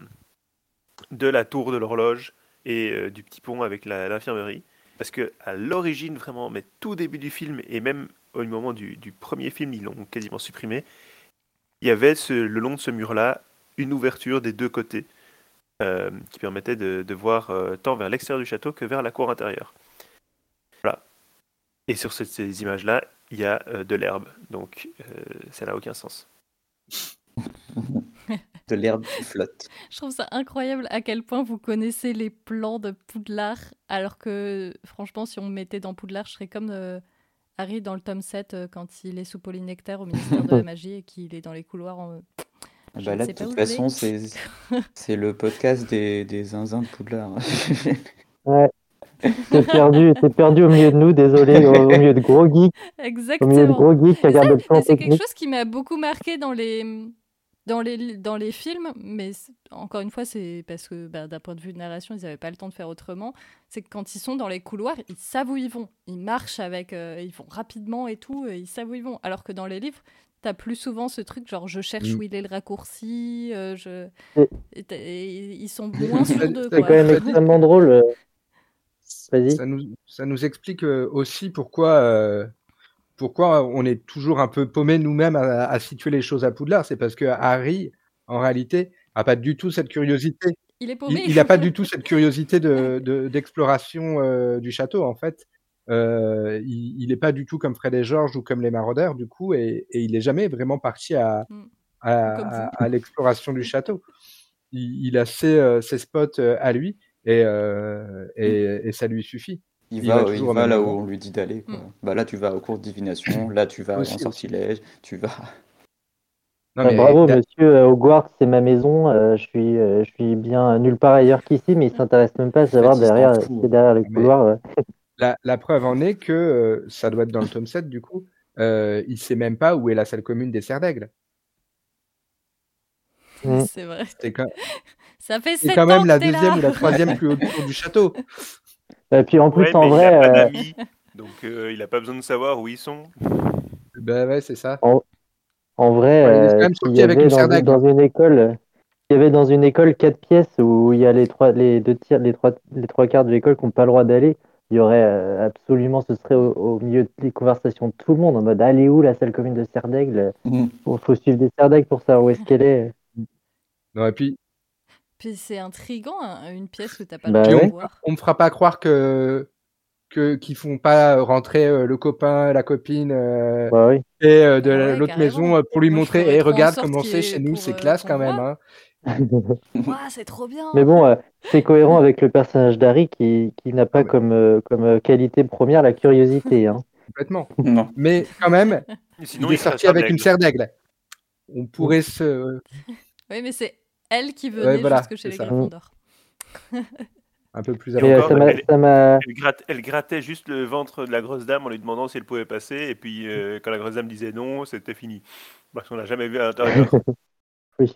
de la tour de l'horloge et euh, du petit pont avec l'infirmerie. Parce que à l'origine, vraiment, mais tout début du film et même au moment du, premier film, ils l'ont quasiment supprimé. Il y avait le long de ce mur-là une ouverture des deux côtés euh, qui permettait de, voir euh, tant vers l'extérieur du château que vers la cour intérieure. Voilà. Et sur ces, images-là, il y a euh, de l'herbe, donc euh, ça n'a aucun sens. *laughs* De l'herbe qui flotte. Je trouve ça incroyable à quel point vous connaissez les plans de Poudlard, alors que franchement, si on me mettait dans Poudlard, je serais comme euh, Harry dans le tome 7 euh, quand il est sous polynectaire au ministère de la *laughs* magie et qu'il est dans les couloirs. En... Je Bah ne là, de toute façon, c'est *laughs* c'est le podcast des, des zinzins de Poudlard. Ouais. T'es perdu, t'es perdu au milieu de nous, désolé, au, au milieu de gros geeks, au milieu de Exactement. gros geeks qui Mais ça, regardent le plan Et c'est quelque chose qui m'a beaucoup marqué dans les, dans les, dans les films, mais c'est- encore une fois, c'est parce que bah, d'un point de vue de narration, ils n'avaient pas le temps de faire autrement. C'est que quand ils sont dans les couloirs, ils savent où ils vont. Ils marchent avec, euh, ils vont rapidement et tout, et ils savent où ils vont. Alors que dans les livres, t'as plus souvent ce truc genre je cherche Mm. où il est le raccourci, euh, je... Et- et t'as- et ils sont moins sûrs. C'est quoi. quand même extrêmement drôle. Ça nous, ça nous explique euh, aussi pourquoi, euh, pourquoi on est toujours un peu paumé nous-mêmes à, à situer les choses à Poudlard. C'est parce que Harry, en réalité, a pas du tout cette curiosité. Il est paumé. il a pas du *laughs* tout cette curiosité de- de- d'exploration euh, du château, en fait. Euh, il, il est pas du tout comme Fred et George ou comme les maraudeurs, du coup, et, et il est jamais vraiment parti à, Mm. à, à- à l'exploration du château. Il, il a ses, euh, ses spots euh, à lui et, euh, et, et ça lui suffit. Il Il va, va il va là où on lui dit d'aller. quoi. Mm. Bah là, tu vas au cours de divination, là, tu vas Aussi, en aussi. sortilège, tu vas. Non, Ah, mais bravo, monsieur. euh, Hogwarts, c'est ma maison. euh, je, suis, euh, je suis bien nulle part ailleurs qu'ici, mais il s'intéresse même pas à savoir derrière, fout. ce qui est derrière les Mais- couloirs. *laughs* La, la preuve en est que ça doit être dans le tome 7 du coup. Euh, il sait même pas où est la salle commune des Serres d'Aigle. Mm. *laughs* C'est vrai. C'est quand, *laughs* Ça fait c'est 7 quand même la deuxième ou la *laughs* troisième plus haute tour du château. Et puis en plus, Ouais, en vrai, il a pas euh, d'amis, donc euh, il a pas besoin de savoir où ils sont. Ben ouais, c'est ça. en vrai, Ouais, il euh, y avait dans, une- d'aigle. dans une école, euh, s'il y avait dans une école quatre pièces où il y a les trois, les deux tiers, les trois, les trois quarts de l'école qui n'ont pas le droit d'aller, il y aurait euh, absolument, ce serait au, au milieu des conversations de tout le monde en mode allez où la salle commune de Serre d'Aigle Mm. Il faut suivre des Serres d'Aigle pour savoir où est-ce qu'elle est. Non, et puis, Puis c'est intriguant, hein, une pièce où t'as pas Bah le droit ouais. de voir. on me fera pas croire que que qu'ils font pas rentrer euh, le copain, la copine euh, Bah oui. et euh, de Ouais, l'autre maison euh, pour lui Moi, montrer et regarde comment c'est chez nous, c'est euh, classe quand même. Hein. C'est trop bien. Mais bon, euh, c'est cohérent avec le personnage d'Harry qui, qui n'a pas Ouais. comme, euh, comme euh, qualité première la curiosité. Hein. *laughs* Complètement. Non. Mais quand même, Sinon, il est sorti avec une serre d'aigle. On pourrait se Oui, mais c'est elle qui venait voilà, jusque chez les. Gryffondors. un peu plus encore, m'a- elle-. Elle, grattait juste le ventre de la grosse dame en lui demandant si elle pouvait passer, et puis euh, quand la grosse dame disait non, c'était fini. Parce qu'on l'a jamais vu à l'intérieur. *laughs*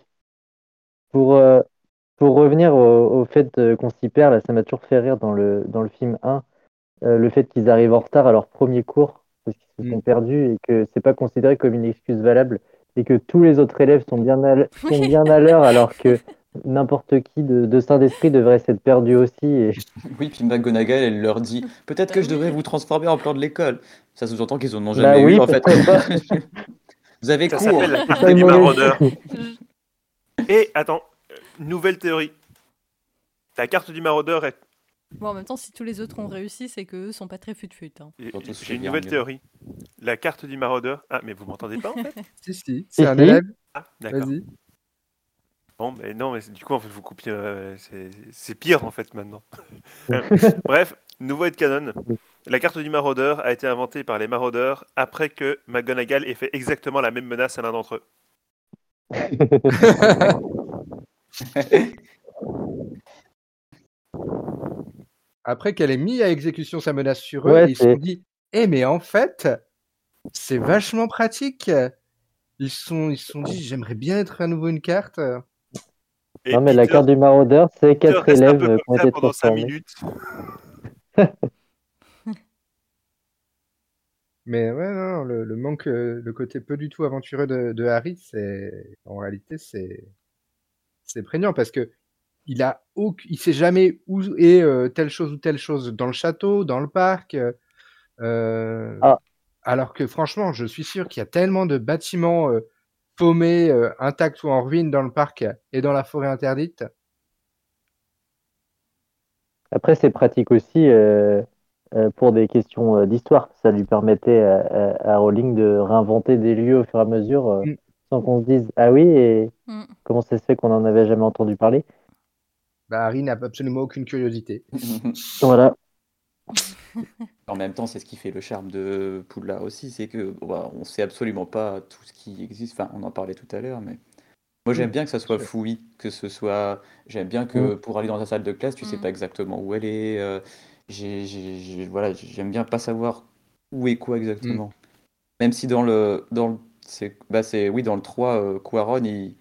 Pour, euh, pour revenir au, au fait euh, qu'on s'y perd, là, ça m'a toujours fait rire dans le, dans le film 1, euh, le fait qu'ils arrivent en retard à leur premier cours, parce qu'ils se Mm. sont perdus et que c'est pas considéré comme une excuse valable, et que tous les autres élèves sont bien à, l- *laughs* sont bien à l'heure, alors que n'importe qui de, de Saint-Esprit devrait s'être perdu aussi. Et... *laughs* Oui, puis McGonagall, elle leur dit *laughs* peut-être que je Bah devrais vous transformer en plan de l'école. Ça sous-entend qu'ils en ont Bah jamais oui, eu en fait. vous avez Ça cours. s'appelle la carte du maraudeur. Et attends, nouvelle théorie. La carte du maraudeur est. Bon, en même temps, si tous les autres ont réussi, c'est qu'eux sont pas très fut-fut. hein. J'ai une nouvelle théorie. La carte du maraudeur. Ah, mais vous m'entendez pas en fait? *laughs* Si, si, c'est un élève. Ah, d'accord. Vas-y. Bon, mais non, mais du coup, en fait, vous coupiez. euh, c'est- pire en fait maintenant. *laughs* Euh, Bref, nouveau canon. La carte du maraudeur a été inventée par les maraudeurs après que McGonagall ait fait exactement la même menace à l'un d'entre eux. *laughs* Après qu'elle ait mis à exécution sa menace sur eux, Ouais, ils se sont dit Eh, mais en fait, c'est vachement pratique. Ils se sont, ils sont dit J'aimerais bien être à nouveau une carte. Et Non, mais la carte du maraudeur, c'est quatre élèves été pendant 5 transformés. minutes. *laughs* Mais ouais, non, le, le manque, euh, le côté peu du tout aventureux de, de Harry, c'est en réalité c'est c'est prégnant parce que il a il sait jamais où est euh, telle chose ou telle chose dans le château, dans le parc. euh, euh, Ah. Alors que franchement, je suis sûr qu'il y a tellement de bâtiments euh, paumés, euh, intacts ou en ruine dans le parc et dans la forêt interdite. Après, c'est pratique aussi euh, euh, pour des questions euh, d'histoire. Ça lui permettait à, à- à Rowling de réinventer des lieux au fur et à mesure euh, Mm. sans qu'on se dise Ah oui, et Mm. comment ça se fait qu'on n'en avait jamais entendu parler Bah, Harry n'a absolument aucune curiosité. *laughs* Voilà. En même temps, c'est ce qui fait le charme de Poudlard aussi, c'est que bah, on sait absolument pas tout ce qui existe. Enfin, on en parlait tout à l'heure, mais moi j'aime Mm, bien que ça soit fouillis, que ce soit. J'aime bien que Mm. pour aller dans ta salle de classe, tu sais Mm. pas exactement où elle est. euh, j'ai, j'ai- j'ai- voilà, j'aime bien pas savoir où est quoi exactement. Même si dans le dans le c'est bah c'est oui dans le 3 euh, Quaron, il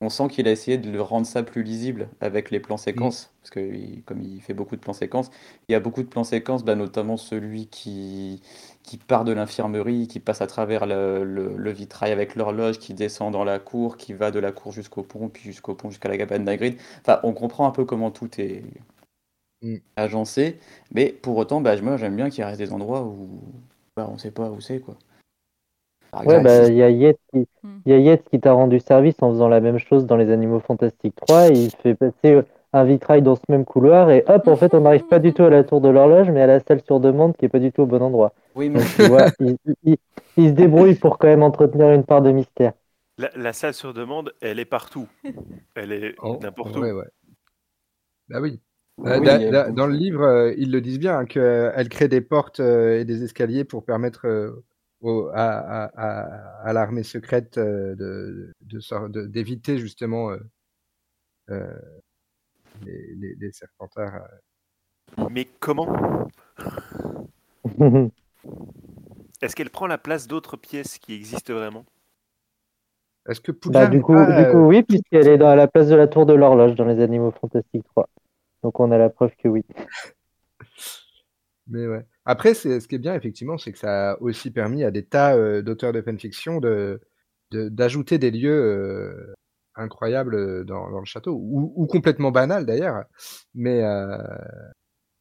on sent qu'il a essayé de le rendre ça plus lisible avec les plans séquences, parce que il- comme il fait beaucoup de plans séquences, il y a beaucoup de plans séquences, bah, notamment celui qui, qui part de l'infirmerie, qui passe à travers le, le- le vitrail avec l'horloge, qui descend dans la cour, qui va de la cour jusqu'au pont, puis jusqu'au pont jusqu'à la cabane d'Hagrid. Enfin, on comprend un peu comment tout est Mm. agencé, mais pour autant, bah, moi j'aime bien qu'il reste des endroits où bah, on sait pas où c'est quoi. Par Ouais, bah, il y a Yates qui, Mm. il y a Yates qui t'a rendu service en faisant la même chose dans Les Animaux Fantastiques 3. Il fait passer un vitrail dans ce même couloir et hop, en fait, on n'arrive pas du tout à la tour de l'horloge, mais à la salle sur demande qui est pas du tout au bon endroit. oui, mais Donc, tu vois, *laughs* il, il- il se débrouille pour quand même entretenir une part de mystère. La, la salle sur demande, elle est partout. Elle est En- n'importe où. ouais. Bah oui. Oui, Euh, oui, da- il y a da- beaucoup dans le livre, euh, ils le disent bien, qu'elle crée des portes euh, et des escaliers pour permettre euh, au- à, à- à- à l'armée secrète euh, de, de sor- de- d'éviter justement euh, euh, les, les, les serpentards. Mais comment? *laughs* Est-ce qu'elle prend la place d'autres pièces qui existent vraiment? Est-ce que Bah, Poudlard du coup, pas, du coup, oui, puisqu'elle est dans la place de la tour de l'horloge dans Les Animaux Fantastiques 3. Donc, on a la preuve que oui. Mais ouais. Après, c'est, ce qui est bien, effectivement, c'est que ça a aussi permis à des tas euh, d'auteurs de fanfiction de, de, d'ajouter des lieux euh, incroyables euh, dans, dans le château, ou, ou complètement banals d'ailleurs. Mais, euh,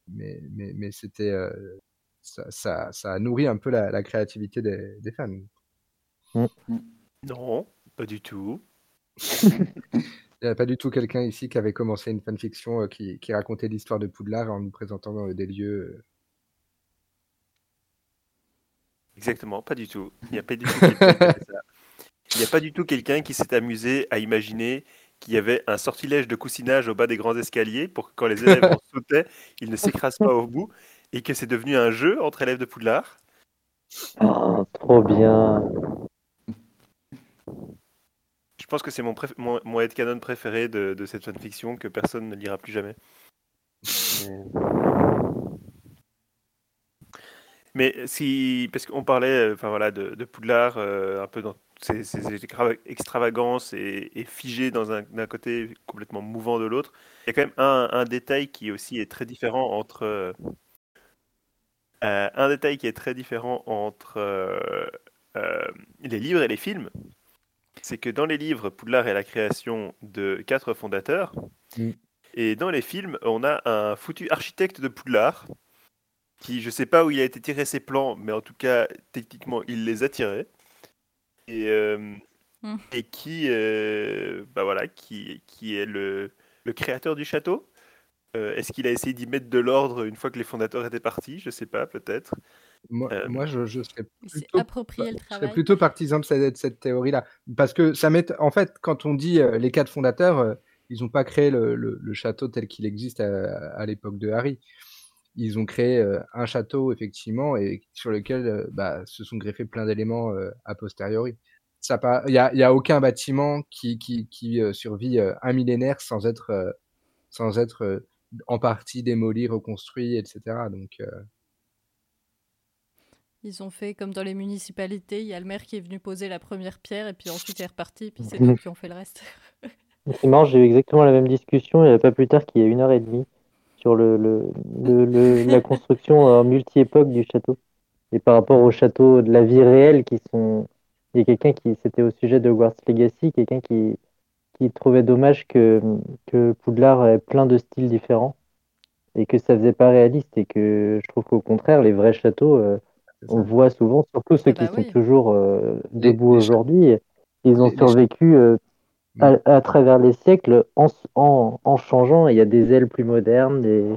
mais, mais, mais c'était, euh, ça, ça, ça a nourri un peu la, la créativité des, des fans. Non, pas du tout. *laughs* Il n'y a pas du tout quelqu'un ici qui avait commencé une fanfiction euh, qui, qui racontait l'histoire de Poudlard en nous présentant euh, des lieux. euh. Exactement, pas du tout. Il n'y a pas du tout quelqu'un qui s'est amusé à imaginer qu'il y avait un sortilège de coussinage au bas des grands escaliers pour que quand les élèves en sautaient, ils ne s'écrasent pas au bout et que c'est devenu un jeu entre élèves de Poudlard. Oh, trop bien. Je pense que c'est mon, mon, mon headcanon préféré de, de cette fanfiction que personne ne lira plus jamais. Mais, Mais si, parce qu'on parlait, euh, enfin voilà, de, de Poudlard, euh, un peu dans ses, ses extra- extravagances et, et figé dans un d'un côté complètement mouvant de l'autre. Il y a quand même un, un détail qui aussi est très différent entre euh, un détail qui est très différent entre euh, les livres et les films. C'est que dans les livres, Poudlard est la création de quatre fondateurs. Mm. Et dans les films, on a un foutu architecte de Poudlard qui, je sais pas où il a été tiré ses plans, mais en tout cas, techniquement, il les a tirés. Et, euh, Mm. et qui, euh, bah voilà, qui, qui est le, le créateur du château. Euh, Est-ce qu'il a essayé d'y mettre de l'ordre une fois que les fondateurs étaient partis? Je sais pas, peut-être. Moi, Euh, moi je, je serais plutôt approprié le Je serais travail. plutôt partisan de cette, cette théorie-là. Parce que ça met, en fait, quand on dit euh, les quatre fondateurs, euh, ils n'ont pas créé le, le- le château tel qu'il existe à, à l'époque de Harry. Ils ont créé euh, un château, effectivement, et sur lequel euh, bah, se sont greffés plein d'éléments euh, a posteriori. Ça pas- Il n'y a, y a aucun bâtiment qui, qui, qui euh, survit euh, un millénaire sans être, euh, sans être euh, en partie démoli, reconstruit, etc. Donc, euh, Ils ont fait comme dans les municipalités, il y a le maire qui est venu poser la première pierre et puis ensuite il est reparti, puis c'est Mhm. d'autres qui ont fait le reste. C'est marrant, j'ai eu exactement la même discussion il n'y a pas plus tard qu'il y a une heure et demie sur le, le, le- le- la construction en multi-époque du château. Et par rapport au château de la vie réelle qui sont. Il y a quelqu'un qui, c'était au sujet de Hogwarts Legacy, quelqu'un qui, qui trouvait dommage que, que Poudlard ait plein de styles différents et que ça faisait pas réaliste et que je trouve qu'au contraire, les vrais châteaux, euh, on le voit souvent, surtout ceux Ah bah qui sont toujours euh, debout aujourd'hui, ils ont les- survécu euh. À, à travers les siècles en, en, en changeant. Il y a des ailes plus modernes, des...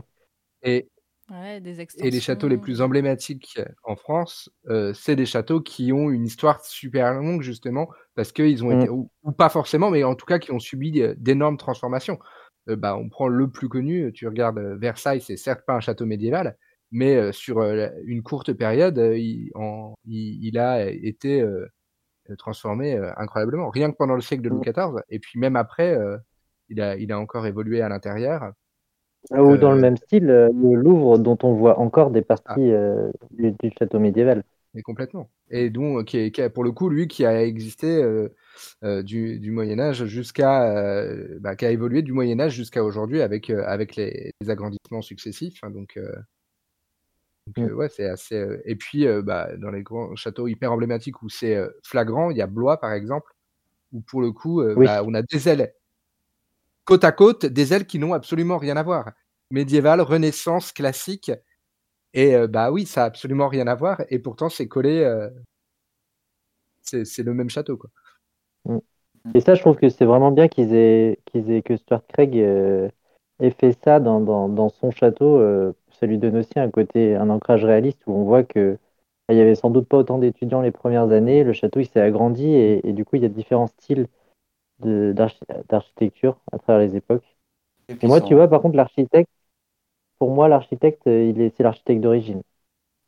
Et, Ouais, des et les châteaux les plus emblématiques en France, euh, c'est des châteaux qui ont une histoire super longue, justement, parce qu'ils ont Mm. été, ou, ou pas forcément, mais en tout cas qui ont subi d'énormes transformations. Euh, bah, on prend le plus connu, tu regardes euh, Versailles, c'est certes pas un château médiéval, mais euh, sur euh, une courte période, euh, il, en- il- il a été euh, transformé euh, incroyablement, rien que pendant le siècle de Louis XIV, et puis même après, euh, il, a, il a encore évolué à l'intérieur. Ou dans le Euh, même style, le Louvre, dont on voit encore des Ah. parties euh, du, du château médiéval. Mais complètement. Et donc, qui, est- qui a- pour le coup, lui, qui a existé du, du Moyen Âge jusqu'à, bah, qui a évolué du Moyen Âge jusqu'à aujourd'hui avec avec les, les agrandissements successifs. hein, donc, donc, Mm. euh, ouais, c'est assez. Et puis, euh, bah, dans les grands châteaux hyper emblématiques où c'est euh, flagrant, il y a Blois par exemple, où pour le coup, euh, Oui. bah, on a des ailes côte à côte, des ailes qui n'ont absolument rien à voir. Médiéval, Renaissance, classique. Et euh, bah oui, ça a absolument rien à voir. Et pourtant, c'est collé. euh, c'est c'est le même château, quoi. Et ça, je trouve que c'est vraiment bien qu'ils aient, qu'ils aient, que Stuart Craig euh, ait fait ça dans, dans, dans son château. Ça lui donne aussi un côté, un ancrage réaliste où on voit que il y avait sans doute pas autant d'étudiants les premières années. Le château, il s'est agrandi et, et du coup, il y a différents styles d'architecture à travers les époques. Et moi, tu vois, par contre, l'architecte, pour moi, l'architecte, il est, c'est l'architecte d'origine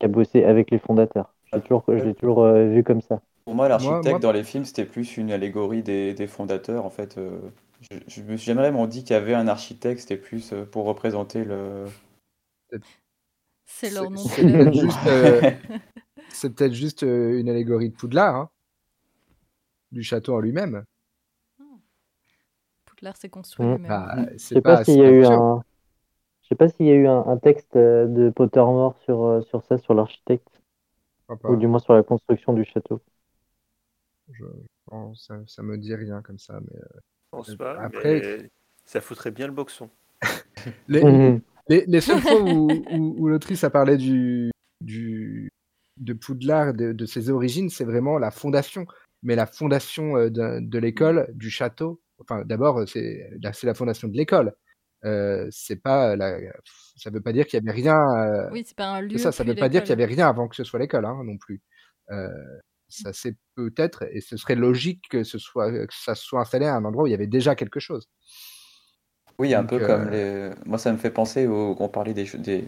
qui a bossé avec les fondateurs. Je l'ai toujours, je l'ai toujours euh, vu comme ça. Pour moi, l'architecte moi- dans les films, c'était plus une allégorie des, des fondateurs. En fait, euh, je, je me suis jamais vraiment dit qu'il y avait un architecte, c'était plus euh, pour représenter le. C'est leur nom C'est célèbre. peut-être juste, euh, *laughs* juste euh, une allégorie de Poudlard, hein, du château en lui-même. Poudlard s'est construit Mm. lui-même. Bah, Je c'est sais pas pas s'il y a si eu un, je sais pas s'il y a eu un, un texte euh, de Pottermore sur, euh, sur ça, sur l'architecte, ou du moins sur la construction du château. Je- oh, ça, ça me dit rien comme ça. Mais... euh, Je pense pas, Après- mais ça foutrait bien le boxon. *laughs* Les, Mhm. Les, les seules fois où, où, où l'autrice a parlé du, du, de Poudlard, de, de ses origines, c'est vraiment la fondation. Mais la fondation euh, de, de l'école, du château, enfin d'abord, c'est la, fondation de l'école. Euh, c'est pas la, ça veut pas dire qu'il y avait rien. euh, Oui, c'est pas un lieu. ça, veut pas dire qu'il y avait rien avant que ce soit l'école hein, non plus. Euh, ça c'est peut-être, et ce serait logique que ce soit que ça se soit installé à un endroit où il y avait déjà quelque chose. Oui, un Donc, peu euh, comme les. Moi, ça me fait penser au. On parlait des, ch- des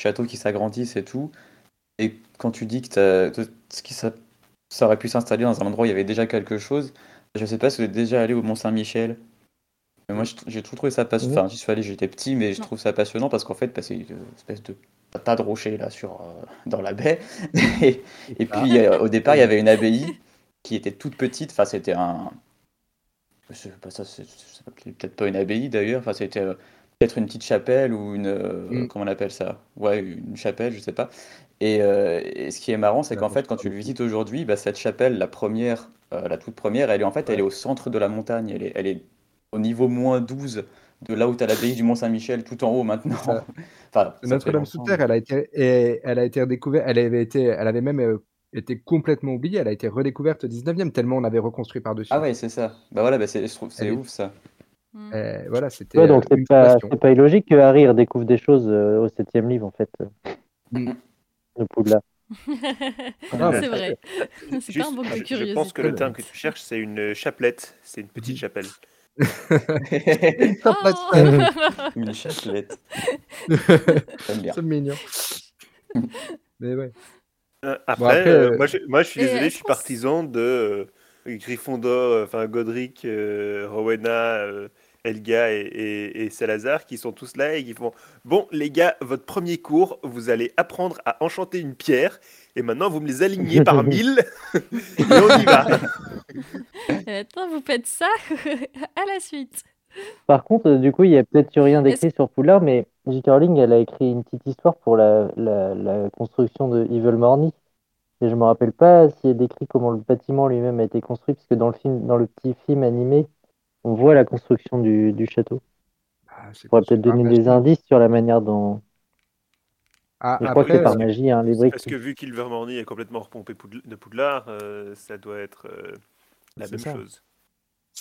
châteaux qui s'agrandissent et tout. Et quand tu dis que ce qui ça, ça aurait pu s'installer dans un endroit où il y avait déjà quelque chose, je sais pas si vous êtes déjà allé au Mont-Saint-Michel. Mais moi, j'ai toujours trouvé ça passionnant. Enfin, j'y suis allé, j'étais petit, mais je trouve ça passionnant parce qu'en fait, bah, c'est une espèce de tas de rochers là sur, euh, dans la baie. *laughs* Et, et puis, euh, au départ, il y avait une abbaye qui était toute petite. Enfin, c'était un. Je sais pas, ça, c'est- peut-être pas une abbaye d'ailleurs. Enfin, c'était euh, peut-être une petite chapelle ou une. euh, Mm. Comment on appelle ça? Ouais, une chapelle, je sais pas. Et, euh, et ce qui est marrant, c'est qu'en fait, quand tu le visites aujourd'hui, bah, cette chapelle, la première, euh, la toute première, elle est en fait, elle est au centre de la montagne. Elle est, elle est au niveau moins 12 de là où tu as l'abbaye du Mont-Saint-Michel, tout en haut maintenant. *laughs* Enfin, Notre-Dame sous terre, elle a été, et elle a été redécouverte, elle avait été, elle avait même été complètement oubliée, elle a été redécouverte au 19e, tellement on avait reconstruit par-dessus. Ah ouais, c'est ça. Bah voilà, bah c'est, je trouve c'est ouf ça. Mm. Euh, voilà, c'était Ouais, donc euh, c'est pas, fondation. c'est pas illogique que Harry redécouvre des choses euh, au septième livre, en fait, euh, Mm. de Poudlard. *laughs* Ah, c'est vrai. *laughs* C'est pas un de je, je pense que le terme que tu cherches, c'est une chapelette. C'est une petite chapelle. *laughs* Oh. Une chapelette. J'aime bien. C'est mignon. Mais ouais. Euh, après, Bon, après, euh, euh, moi, je, moi, je suis désolé, je suis partisan de euh, Gryffondor, enfin Godric, euh, Rowena, euh, Elga et, et- et Salazar qui sont tous là et qui font Bon, les gars, votre premier cours, vous allez apprendre à enchanter une pierre et maintenant vous me les alignez par *laughs* mille *laughs* et on y va. Et *laughs* Attends, vous faites ça À la suite. Par contre, euh, du coup, il y a peut-être eu rien d'écrit sur Poudlard, mais J.K. Rowling, elle a écrit une petite histoire pour la, la, la construction de Evil Morny. Et je me rappelle pas s'il est décrit comment le bâtiment lui-même a été construit, parce que dans le film, dans le petit film animé, on voit la construction du, du château. Ah, On pourrait peut-être donner des indices sur la manière dont. Ah, je crois que c'est après, par magie, hein, les briques. Parce que vu qu'Ilvermorny est complètement repompé de Poudlard, euh, ça doit être euh, la même ça. chose.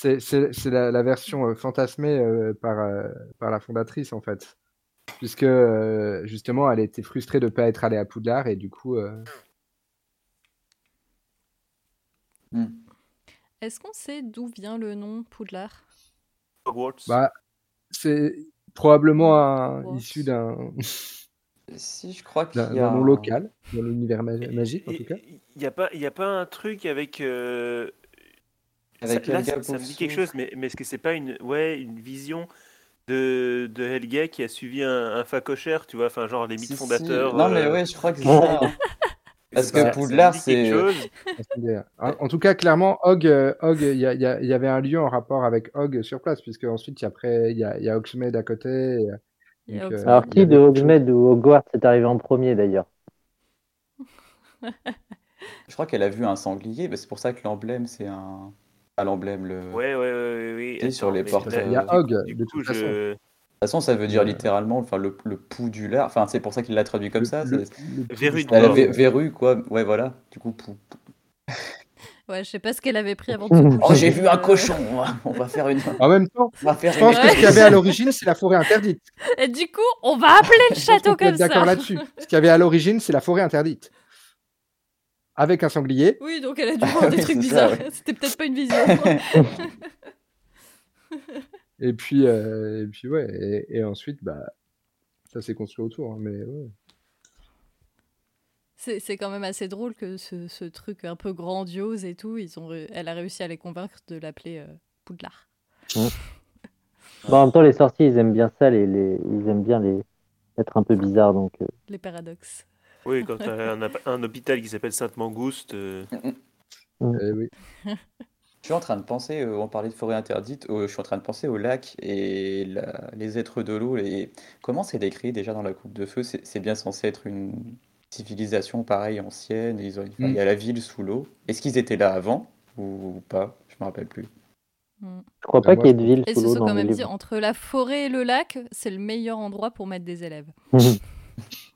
C'est c'est- c'est la, la version euh, fantasmée euh, par, euh, par la fondatrice, en fait. Puisque, euh, justement, elle était frustrée de ne pas être allée à Poudlard, et du coup, euh, Hmm. Est-ce qu'on sait d'où vient le nom Poudlard? Hogwarts. bah, c'est probablement un- issu d'un *laughs* Si, je crois qu'il d'un y a d'un nom un- local, dans l'univers ma- magique, en tout cas. Il n'y a, pas- il y a pas un truc avec. euh, Avec ça, là, Helga ça, ça me dit quelque chose, mais, mais est-ce que c'est pas une, ouais, une vision de, de Helga qui a suivi un, un facochère, tu vois, enfin, genre les mythes Si, si. fondateurs. Non, mais euh, ouais, je crois que *laughs* c'est ça. hein. Parce que Poudlard, c'est. chose. En, en tout cas, clairement, Hog, euh, Hog, il y, avait un lieu en rapport avec Hog sur place, puisque ensuite, il y a, après, il y a, y a Hogsmeade à côté. et, donc, euh. Alors, qui de. Hogsmeade ou Hogwarts est arrivé en premier d'ailleurs? *laughs* Je crois qu'elle a vu un sanglier, c'est pour ça que l'emblème, c'est un. L'emblème, le. De Ouais, ouais, ouais, ouais. ouais. Tu sais, sur les portes, Il y a Hog, de toute façon. je- toute façon, ça veut dire littéralement enfin, le, le pouls du lard. Enfin, c'est pour ça qu'il l'a traduit comme Le- ça. le- de. La vé- verrue, quoi. Ouais, voilà. Du coup, pou. *laughs* Ouais, je sais pas ce qu'elle avait pris avant de se coucher. Oh, j'ai vu un cochon On va- faire une. En même temps, On va faire je une. pense que ce qu'il y avait à l'origine, c'est la forêt interdite. Et du coup, on va appeler le château comme ça. d'accord là-dessus. Ce qu'il y avait à l'origine, c'est la forêt interdite. Avec un sanglier. Oui, donc elle a dû voir des *laughs* Oui, trucs bizarres. C'était peut-être pas une vision. *laughs* Et puis, euh, et puis ouais. Et, et ensuite, bah, ça s'est construit autour. hein, mais ouais. C'est c'est quand même assez drôle que ce, ce truc un peu grandiose et tout, ils ont, elle a réussi à les convaincre de l'appeler euh, Poudlard. *laughs* Bon, en même temps, les sorciers, ils aiment bien ça, les, les- ils aiment bien les être un peu bizarres, donc euh, Les paradoxes. Oui, quand tu as un, hôpital qui s'appelle Sainte-Mangouste. euh, Eh oui. *laughs* Je suis en train de penser, euh, on parlait de forêt interdite, euh, je suis en train de penser au lac et la- les êtres de l'eau. Et comment c'est décrit déjà dans la Coupe de Feu? C'est bien censé être une civilisation pareille ancienne. et ils ont- enfin, Il y a la ville sous l'eau. Est-ce qu'ils étaient là avant ou pas? Je me rappelle plus. Mm. je crois Bah, pas moi, qu'il y ait de ville Et sous se l'eau sont dans quand les même dit, entre la forêt et le lac, c'est le meilleur endroit pour mettre des élèves. *laughs*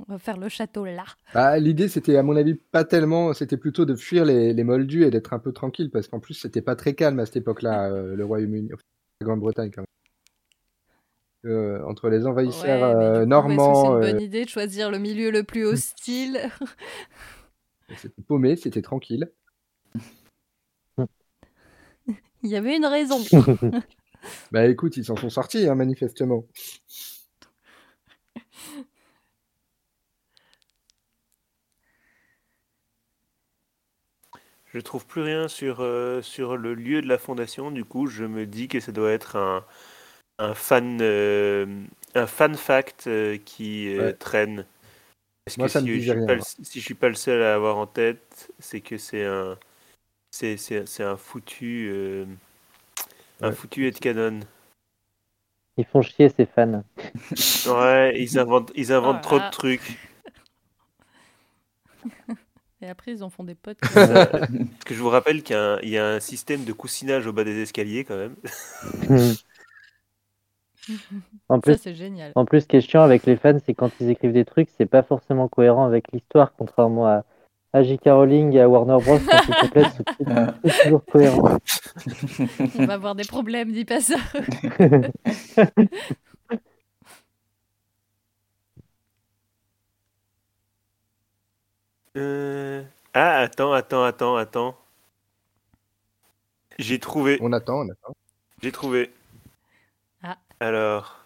On va faire le château là. Bah, L'idée, c'était, à mon avis, pas tellement. C'était plutôt de fuir les, les moldus et d'être un peu tranquille, parce qu'en plus, c'était pas très calme à cette époque-là, euh, le Royaume-Uni, enfin, la Grande-Bretagne quand même. Euh, entre les envahisseurs Ouais, euh, coup, que c'est normands, une bonne idée de choisir le milieu le plus hostile *laughs* c'était paumé, c'était tranquille. Il y avait une raison. *laughs* Bah écoute, ils s'en sont sortis, hein, manifestement. Je trouve plus rien sur, euh, sur le lieu de la fondation. Du coup, je me dis que ça doit être un, un fan euh, un fan fact euh, qui euh, Ouais. traîne. Parce Moi, que ça si me je disait suis rien, pas moi. le- si je suis pas le seul à avoir en tête, c'est que c'est un c'est c'est c'est un foutu euh, un Ouais. foutu headcanon. Ils font chier ces fans. Ouais, ils inventent ils inventent Oh trop de trucs. *laughs* Et après, ils en font des potes. *laughs* Ça- Parce que je vous rappelle qu'il y, a un- il y a un système de coussinage au bas des escaliers quand même. *laughs* en Ça, plus, c'est génial. en plus, ce qui est chiant avec les fans, c'est quand ils écrivent des trucs, c'est pas forcément cohérent avec l'histoire, contrairement à, à J.K. Rowling et à Warner Bros. Quand ils *laughs* complètent, c'est tout- c'est toujours cohérent. On va avoir des problèmes, dis pas ça. Euh, Ah, attends, attends, attends, attends. J'ai trouvé, On attend, on attend. j'ai trouvé. Ah. Alors,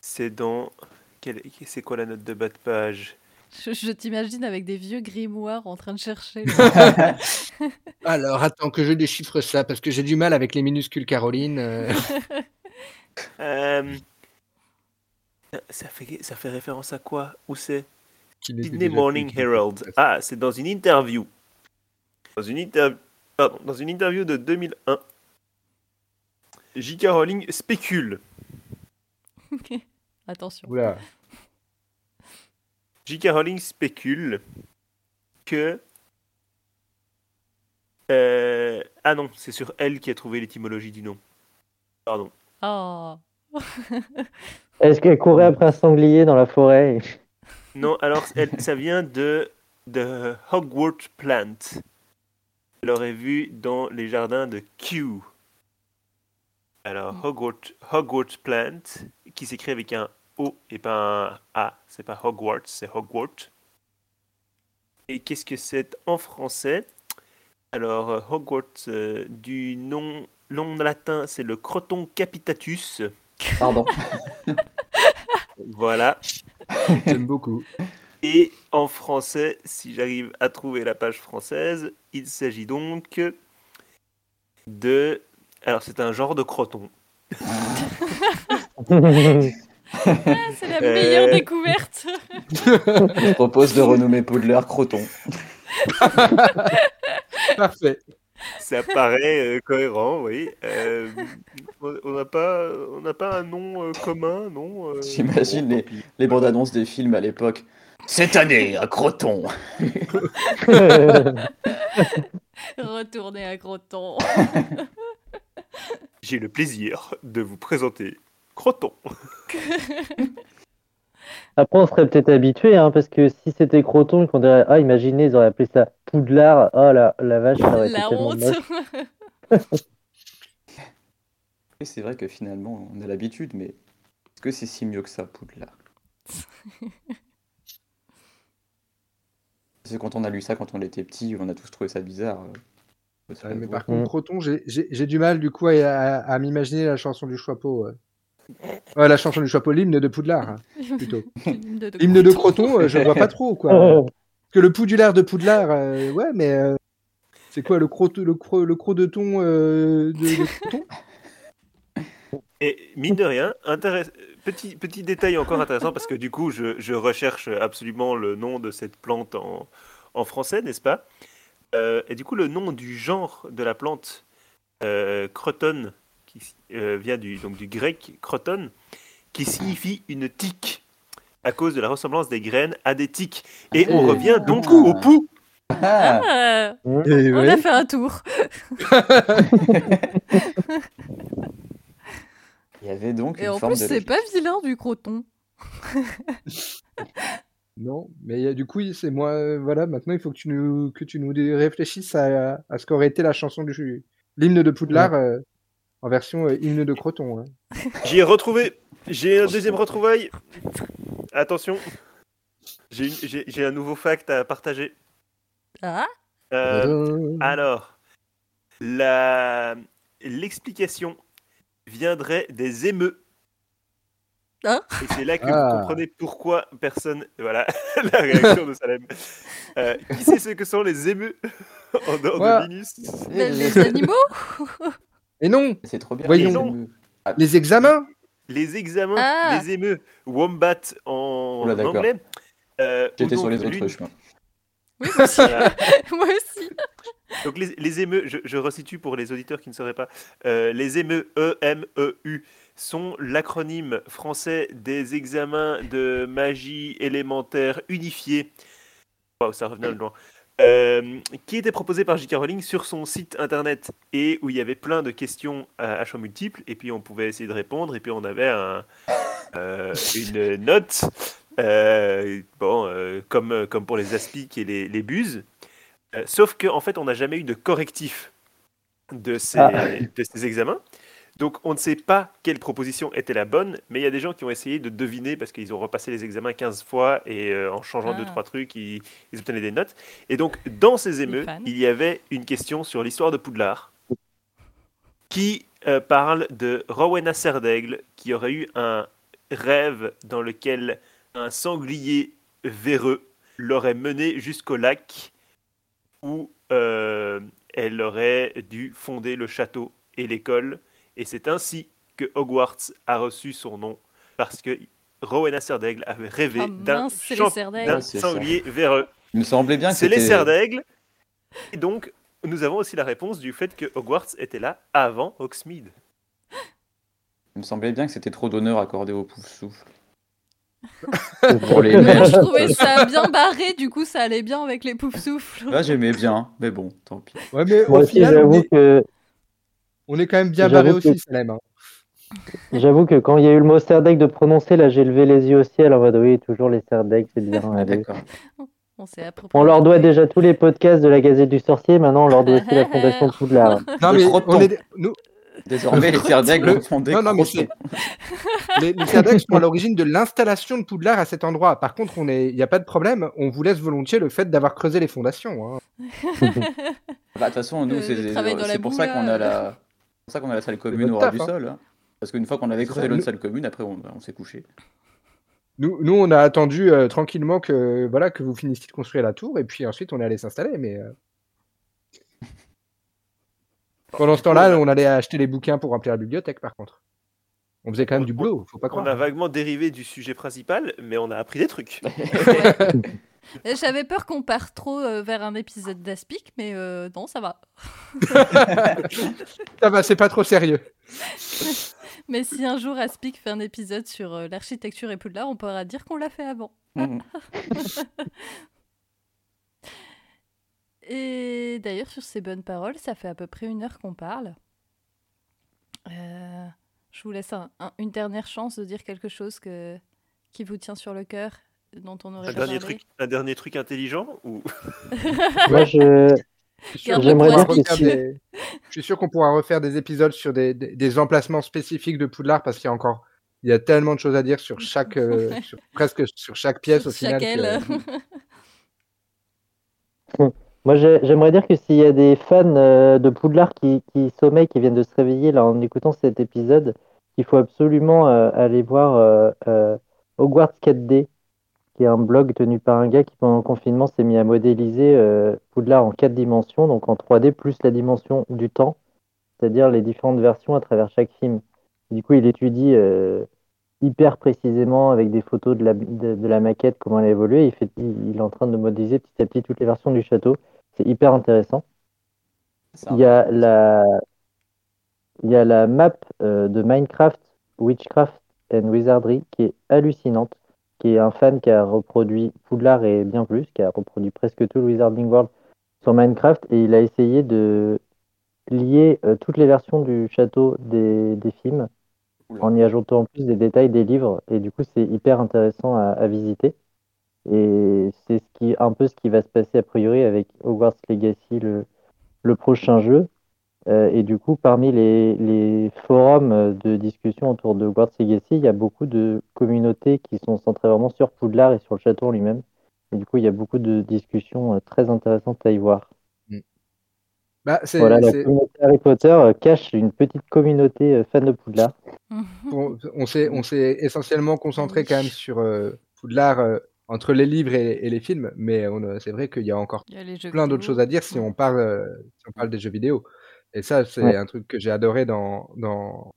c'est dans. quelle- C'est quoi la note de bas de page? Je, je t'imagine avec des vieux grimoires en train de chercher. *laughs* Alors, attends que je déchiffre ça, parce que j'ai du mal avec les minuscules Caroline. euh. Euh, ça, fait, ça fait référence à quoi? Où c'est? Sydney Morning. Herald. Ah, c'est dans une interview. Dans une, inter- pardon, dans une interview de 2001. J.K. Rowling spécule. *laughs* Attention. Oula. J.K. Rowling spécule que. Euh, Ah non, c'est sur elle qui a trouvé l'étymologie du nom. Pardon. Oh. *laughs* Est-ce qu'elle courait après un sanglier dans la forêt? Non, alors elle- ça vient de, de Hogwarts Plant. Je l'aurais vu dans les jardins de Kew. Alors, Hogwarts, Hogwarts Plant, qui s'écrit avec un O et pas un A. C'est pas Hogwarts, c'est Hogwarts. Et qu'est-ce que c'est en français? Alors, euh, Hogwarts, euh, du nom, nom latin, c'est le Croton capitatus. Pardon. Voilà. *laughs* *laughs* J'aime beaucoup. Et en français, si j'arrive à trouver la page française, il s'agit donc de... Alors c'est un genre de croton. Ah, *laughs* c'est la Euh. meilleure découverte. Je propose de renommer Poudlard Croton. *laughs* Parfait. Ça paraît euh, cohérent, oui. Euh, on n'a pas, on n'a pas un nom euh, commun, non euh, J'imagine bon, les-. Les bandes annonces des films à l'époque. Cette année, à Croton. *laughs* Retourner à Croton. J'ai le plaisir de vous présenter Croton. *laughs* Après, on serait peut-être habitué, hein, parce que si c'était Croton, qu'on dirait, ah, imaginez, ils auraient appelé ça Poudlard. Oh la, la vache, ça aurait été La tellement honte. moche. *laughs* Et c'est vrai que finalement, on a l'habitude, mais est-ce que c'est si mieux que ça, Poudlard? Parce que quand on a lu ça quand on était petit, on a tous trouvé ça bizarre. euh, Ouais, mais par Mm. contre, Croton, j'ai- du mal du coup à, à- à m'imaginer la chanson du chapeau. ouais. La chanson du chapeau, l'hymne de Poudlard, hein, *laughs* plutôt. L'hymne de, Croton, euh, je vois pas trop, quoi. Parce que le Poudlard de Poudlard, euh, ouais, mais euh, c'est quoi le croc, le cro, le croc de thon euh, de, de Croton Et mine de rien, intéress- petit, petit détail encore intéressant, parce que du coup, je, je recherche absolument le nom de cette plante en, en français, n'est-ce pas? Euh, Et du coup, le nom du genre de la plante, euh, croton, qui euh, vient du, donc, du grec croton, qui signifie une tique, à cause de la ressemblance des graines à des tiques. Et on Ah. revient donc au pouls. Ah, Ah, Et on a fait un tour. *laughs* il y avait donc Et une en forme plus, c'est pas vilain du croton. *laughs* Non, mais du coup, c'est moi. euh, voilà, maintenant, il faut que tu nous, que tu nous réfléchisses à, à ce qu'aurait été la chanson du l'hymne de Poudlard euh, en version euh, hymne de Croton. hein. *laughs* J'y ai retrouvé. J'ai un deuxième retrouvaille. Attention. J'ai une- J'ai j'ai un nouveau fact à partager. Ah, Euh, Tadam. alors, la- l'explication viendrait des émeux. Hein Et c'est là que Ah. vous comprenez pourquoi personne. Voilà *laughs* la réaction de Salem. Euh, qui sait ce que sont les émeux *laughs* en dehors de Linus les animaux? Et non, C'est trop bien. Voyons. Ah, les examens. Les examens, Ah. les émeux, wombat en anglais. Euh, J'étais sur les autruches, moi. Oui, moi aussi. Voilà. *laughs* moi aussi. Donc les, les émeux, je, je resitue pour les auditeurs qui ne sauraient pas, euh, les émeux E-M-E-U sont l'acronyme français des examens de magie élémentaire unifiés. Waouh, ça revenait de loin. Euh, qui était proposé par J.K. Rowling sur son site internet et où il y avait plein de questions à, à choix multiples et puis on pouvait essayer de répondre et puis on avait un, euh, une note euh, bon comme, comme pour les aspics et les, les buses sauf qu'en en fait, on n'a jamais eu de correctif de ces, Ah. de ces examens. Donc, on ne sait pas quelle proposition était la bonne, mais il y a des gens qui ont essayé de deviner parce qu'ils ont repassé les examens 15 fois et euh, en changeant deux, Ah. trois trucs, ils, ils obtenaient des notes. Et donc, dans ces émeux, fans. il y avait une question sur l'histoire de Poudlard qui euh, parle de Rowena Serdaigle qui aurait eu un rêve dans lequel un sanglier véreux l'aurait mené jusqu'au lac où euh, elle aurait dû fonder le château et l'école. Et c'est ainsi que Hogwarts a reçu son nom, parce que Rowena Serdaigle avait rêvé Oh d'un Ouais, ça. sanglier véreux. Il me semblait bien que C'est les c'était- Serdaigle. Et donc, nous avons aussi la réponse du fait que Hogwarts était là avant Hogsmeade. Il me semblait bien que c'était trop d'honneur accordé au pouf souffle. *laughs* Pour les moi, je trouvais ça bien barré, du coup, ça allait bien avec les pouf souffles. Là, j'aimais bien, mais bon, tant pis. Ouais, mais Moi au aussi, final, on j'avoue est, que, on est quand même bien barré que- aussi, Salem. hein. j'avoue que quand il y a eu le mot Serdaigle de prononcer, là, j'ai levé les yeux au ciel en mode oui, toujours les Serdaigle, c'est bien. On leur doit déjà tous les podcasts de la Gazette du Sorcier, maintenant on leur doit aussi la *laughs* Fondation Poudlard. Non, mais on est, nous, Désormais, les Serdaigle Le- font des non, non, mais crotons. les, les Serdaigle sont à l'origine de l'installation de Poudlard à cet endroit. Par contre, est, il n'y a pas de problème. On vous laisse volontiers le fait d'avoir creusé les fondations. hein. Bah, De toute façon, nous, Le- c'est pour ça qu'on a la, pour ça qu'on a la salle commune au ras taf, du hein. sol. hein. Parce qu'une fois qu'on avait C'est creusé l'autre nous- salle commune, après on, on s'est couché. Nous, nous, on a attendu euh, tranquillement que, voilà, que vous finissiez de construire la tour et puis ensuite on est allé s'installer. Mais euh, pendant ce temps-là, on allait acheter les bouquins pour remplir la bibliothèque. Par contre, on faisait quand même du boulot. Faut pas On croire. a vaguement dérivé du sujet principal, mais on a appris des trucs. *laughs* *laughs* *laughs* J'avais peur qu'on parte trop euh, vers un épisode d'Aspic, mais euh, non, ça va. *laughs* Ça va, c'est pas trop sérieux. *laughs* Mais si un jour Aspic fait un épisode sur euh, l'architecture et Poudlard, on pourra dire qu'on l'a fait avant. Mhm. Et d'ailleurs, sur ces bonnes paroles, ça fait à peu près une heure qu'on parle. Euh, je vous laisse un- un- une dernière chance de dire quelque chose que, qui vous tient sur le cœur, dont on aurait Un dernier, parlé. truc, un dernier truc intelligent ou? *laughs* Moi, je, J'aimerais pourra dire que refaire si- des- je suis sûr qu'on pourra refaire des épisodes sur des, des- des emplacements spécifiques de Poudlard parce qu'il y a encore il y a tellement de choses à dire sur chaque euh, *laughs* sur- presque sur chaque pièce au Sur final. chaque aile. que- *laughs* moi, j'ai- j'aimerais dire que s'il y a des fans euh, de Poudlard qui, qui sommeillent, qui viennent de se réveiller là en écoutant cet épisode, il faut absolument euh, aller voir euh, euh, Hogwarts 4D, qui est un blog tenu par un gars qui pendant le confinement s'est mis à modéliser euh, Poudlard en quatre dimensions, donc en 3D plus la dimension du temps, c'est-à-dire les différentes versions à travers chaque film. Du coup, il étudie euh, hyper précisément avec des photos de la, de, de la maquette, comment elle a évolué. Il, fait, il, il est en train de modéliser petit à petit toutes les versions du château. C'est hyper intéressant. Il y a la, il y a la map euh, de Minecraft, Witchcraft and Wizardry qui est hallucinante, qui est un fan qui a reproduit Poudlard et bien plus, qui a reproduit presque tout le Wizarding World sur Minecraft. Et il a essayé de lier euh, toutes les versions du château des, des films Oula. en y ajoutant en plus des détails des livres. Et du coup c'est hyper intéressant à, à visiter. Et c'est ce qui un peu ce qui va se passer a priori avec Hogwarts Legacy le, le prochain jeu et du coup parmi les, les forums euh, de discussion autour de Hogwarts Legacy il y a beaucoup de communautés qui sont centrées vraiment sur Poudlard et sur le château en lui-même. Et du coup il y a beaucoup de discussions euh, très intéressantes à y voir. Bah, c'est, voilà la communauté Harry Potter euh, cache une petite communauté euh, fan de Poudlard. *laughs* On, on s'est on s'est essentiellement concentré quand même sur euh, Poudlard euh, entre les livres et, et les films, mais c'est vrai qu'il y a encore y a plein d'autres choses à dire si on parle euh, si on parle des jeux vidéo. Et ça, c'est Ouais. un truc que j'ai adoré dans dans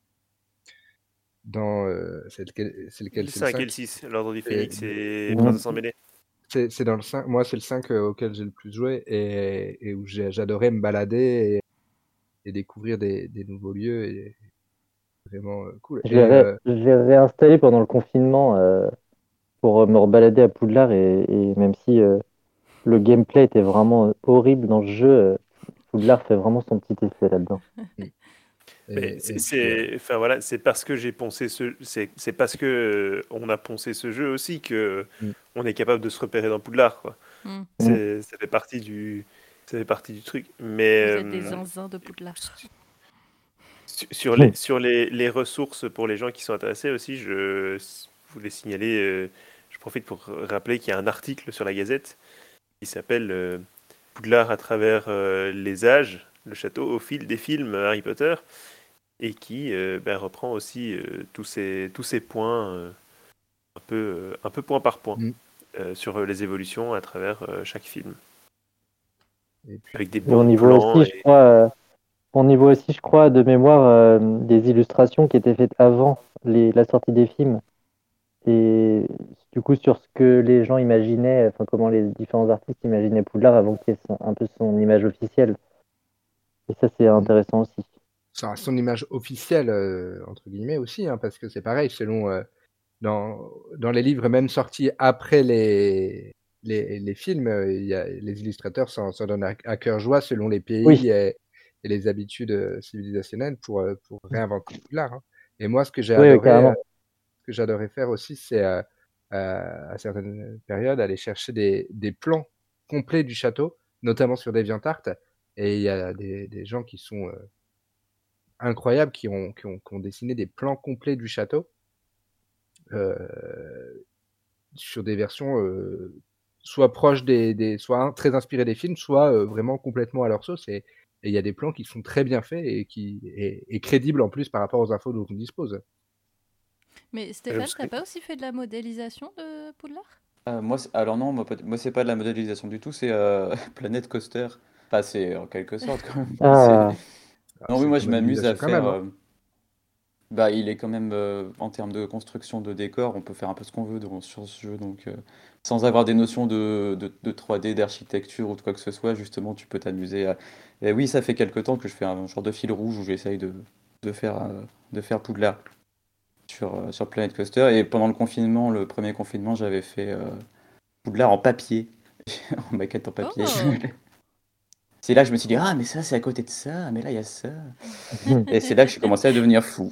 dans euh, c'est lequel c'est lequel? Le c'est 5 le et le 6, l'ordre du Phénix et Ouais. Princesse Emmêlée. C'est c'est dans le 5, moi c'est le 5 euh, auquel j'ai le plus joué et, et où j'adorais me balader et, et découvrir des, des nouveaux lieux et vraiment euh, cool. Je Et, l'ai euh, réinstallé pendant le confinement euh, pour me rebalader à Poudlard et, et même si le gameplay était vraiment horrible dans le jeu, Poudlard fait vraiment son petit effet là-dedans. *laughs* c'est- euh, enfin, voilà, c'est parce que j'ai poncé ce c'est c'est parce que euh, on a poncé ce jeu aussi que Mm. on est capable de se repérer dans Poudlard quoi. Mm. C'est- ça fait partie du ça fait partie du truc mais Vous êtes euh, des zinzins de Poudlard. Sur, sur les, sur les, les ressources pour les gens qui sont intéressés aussi, je voulais signaler, euh, je profite pour rappeler qu'il y a un article sur la Gazette qui s'appelle euh, Poudlard à travers euh, les âges, le château au fil des films Harry Potter, et qui euh, ben, reprend aussi euh, tous, ces, tous ces points, euh, un, peu, euh, un peu point par point, Mm. euh, sur les évolutions à travers euh, chaque film, et puis, avec des Et au bons niveau aussi, je crois, euh, au niveau aussi, je crois, de mémoire, euh, des illustrations qui étaient faites avant les, la sortie des films. Et du coup, sur ce que les gens imaginaient, enfin, comment les différents artistes imaginaient Poudlard avant qu'il y ait son- un peu son image officielle. Et ça, c'est intéressant aussi. son, son image officielle, euh, entre guillemets aussi, hein, parce que c'est pareil, selon euh, dans, dans les livres, même sortis après les, les, les films, euh, y a, les illustrateurs s'en donnent à, à cœur joie selon les pays Oui. et, et les habitudes euh, civilisationnelles pour, pour réinventer Poudlard. hein. Et moi, ce que j'ai Oui, adoré, que j'adorais faire aussi, c'est euh, euh, à certaines périodes aller chercher des, des plans complets du château, notamment sur DeviantArt. Et il y a des, des gens qui sont euh, incroyables qui ont, dessiné des plans complets du château sur des versions soit proches des, des soit très inspirées des films, soit vraiment complètement à leur sauce. Et il y a des plans qui sont très bien faits et crédibles en plus par rapport aux infos dont on dispose. Mais Stéphane, t'as pas aussi fait de la modélisation de Poudlard? Euh, moi, alors non, moi, c'est pas de la modélisation du tout, c'est euh, *laughs* Planet Coaster. Enfin, c'est en quelque sorte quand même. Ah. Non, oui, moi je m'amuse à faire. même, hein. euh, Bah, il est quand même euh, en termes de construction de décor, on peut faire un peu ce qu'on veut dans, sur ce jeu, donc euh, sans avoir des notions de, de, de 3D, d'architecture ou de quoi que ce soit, justement, tu peux t'amuser à. Et oui, ça fait quelque temps que je fais un genre de fil rouge où j'essaye de, de faire de faire Poudlard sur euh, sur Planet Coaster. Et pendant le confinement, le premier confinement, j'avais fait euh, Poudlard en papier, *laughs* en maquette en papier. Oh. *laughs* C'est là que je me suis dit, ah, mais ça, c'est à côté de ça, mais là, il y a ça. *laughs* Et c'est là que j'ai commencé à devenir fou.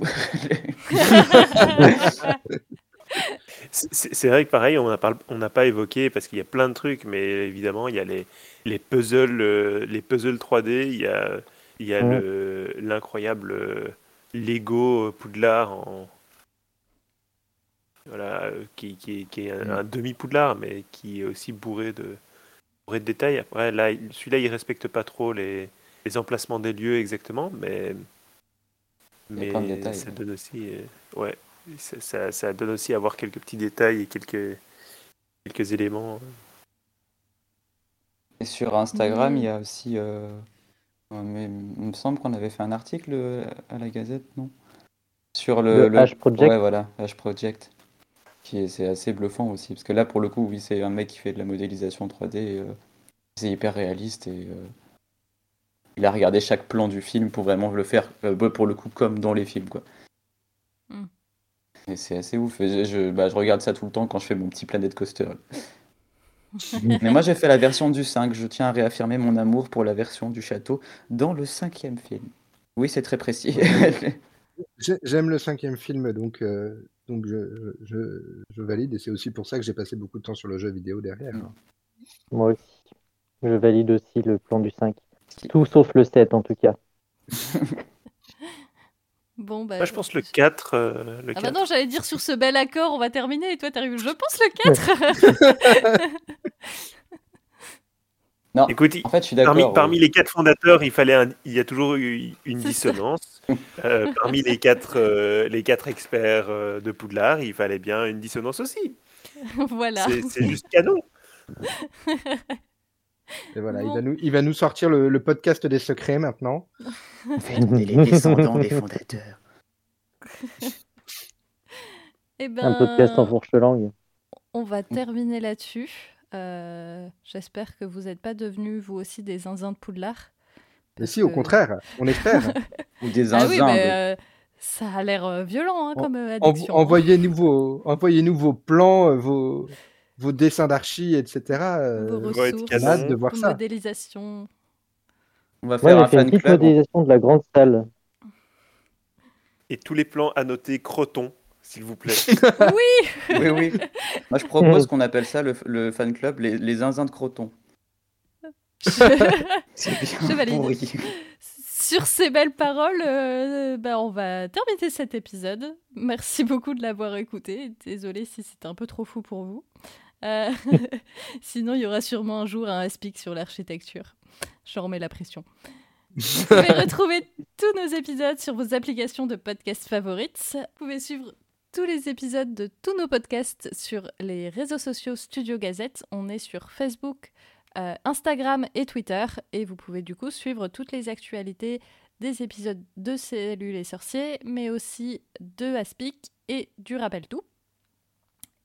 C'est- vrai que pareil, on n'a pas, on n'a pas évoqué parce qu'il y a plein de trucs, mais évidemment, il y a les, les puzzles, euh, les puzzles 3D, il y a, il y a Ouais. l'incroyable Lego Poudlard en, voilà, euh, qui, qui, est- qui est un, un demi-Poudlard, mais qui est aussi bourré de, bourré de détails. Après, là, il- celui-là, il respecte pas trop les, les emplacements des lieux exactement, mais, mais détails. ça donne aussi, euh, ouais, ça, ça, ça donne aussi à voir quelques petits détails et quelques, quelques éléments. Et sur Instagram, Mhm. il y a aussi. euh, mais il me semble qu'on avait fait un article euh, à la Gazette, non? Sur le, Le H Project. Ouais, voilà, H Project. Qui est, c'est assez bluffant aussi. Parce que là, pour le coup, oui, c'est un mec qui fait de la modélisation 3D. et, euh, c'est hyper réaliste et. euh, il a regardé chaque plan du film pour vraiment le faire, euh, bah, pour le coup, comme dans les films, quoi. Mm. Et c'est assez ouf. Et je, je- bah, je regarde ça tout le temps quand je fais mon petit Planet Coaster. *laughs* Mais moi, j'ai fait la version du 5. Je tiens à réaffirmer mon amour pour la version du château dans le cinquième film. Oui, c'est très précis. *laughs* J'ai- J'aime le cinquième film, donc, euh, donc je, je, je valide, et c'est aussi pour ça que j'ai passé beaucoup de temps sur le jeu vidéo derrière. Mm. Moi aussi. Je valide aussi le plan du 5. Tout sauf le 7 en tout cas. *laughs* Bon, bah. Moi, je pense le 4. euh, le Ah 4. bah non, j'allais dire sur ce bel accord, on va terminer et toi t'arrives. Je pense le *laughs* 4 *laughs* non, Écoute, il- en fait, je suis d'accord. parmi, ouais. les quatre fondateurs, il fallait un- il y a toujours eu une dissonance. Euh, parmi les quatre, euh, les quatre experts euh, de Poudlard, il fallait bien une dissonance aussi. *laughs* Voilà. C'est c'est juste canon. Et voilà, il, va nous, il va nous sortir le, le podcast des secrets maintenant. les descendants des fondateurs. *laughs* Eh ben, Un podcast en fourche-langue. On va terminer là-dessus. Euh, J'espère que vous n'êtes pas devenus vous aussi des zinzins de Poudlard. Mais si, au contraire, on espère. *laughs* Ou des Ah oui, zinzins. mais de- euh, ça a l'air euh, violent hein, En- comme Envo- addiction. hein. Envoyez-nous vos, envoyez-nous vos plans, vos, vos dessins d'archi, etc. Vos ressources, de voir vos ça. modélisations. On va faire un fait une fan petite club. modélisation de la grande salle. Et tous les plans annotés Croton, s'il vous plaît. *laughs* oui Oui, oui. Moi, je propose qu'on appelle ça le, le fan club les, les zinzins de Croton. *laughs* C'est bien Je valide. pourri. Sur ces belles paroles, euh, bah, on va terminer cet épisode. Merci beaucoup de l'avoir écouté. Désolée si c'était un peu trop fou pour vous. Euh, *laughs* sinon, il y aura sûrement un jour un aspic sur l'architecture. Je remets la pression. Vous pouvez retrouver tous nos épisodes sur vos applications de podcast favorites. Vous pouvez suivre tous les épisodes de tous nos podcasts sur les réseaux sociaux Studio Gazette. On est sur Facebook, euh, Instagram et Twitter. Et vous pouvez du coup suivre toutes les actualités des épisodes de Cellules et Sorciers, mais aussi de Aspic et du Rappel Tout.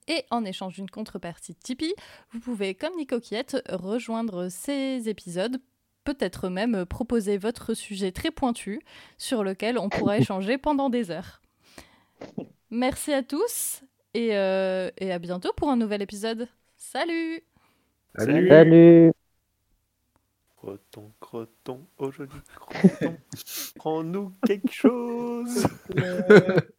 Et en échange d'une contrepartie Tipeee, vous pouvez, comme Nico Quiette, rejoindre ces épisodes peut-être même proposer votre sujet très pointu sur lequel on pourra échanger pendant des heures. Merci à tous et, euh, et à bientôt pour un nouvel épisode. Salut Salut. Salut Croton, croton, oh joli croton, *laughs* prends-nous quelque chose. *laughs*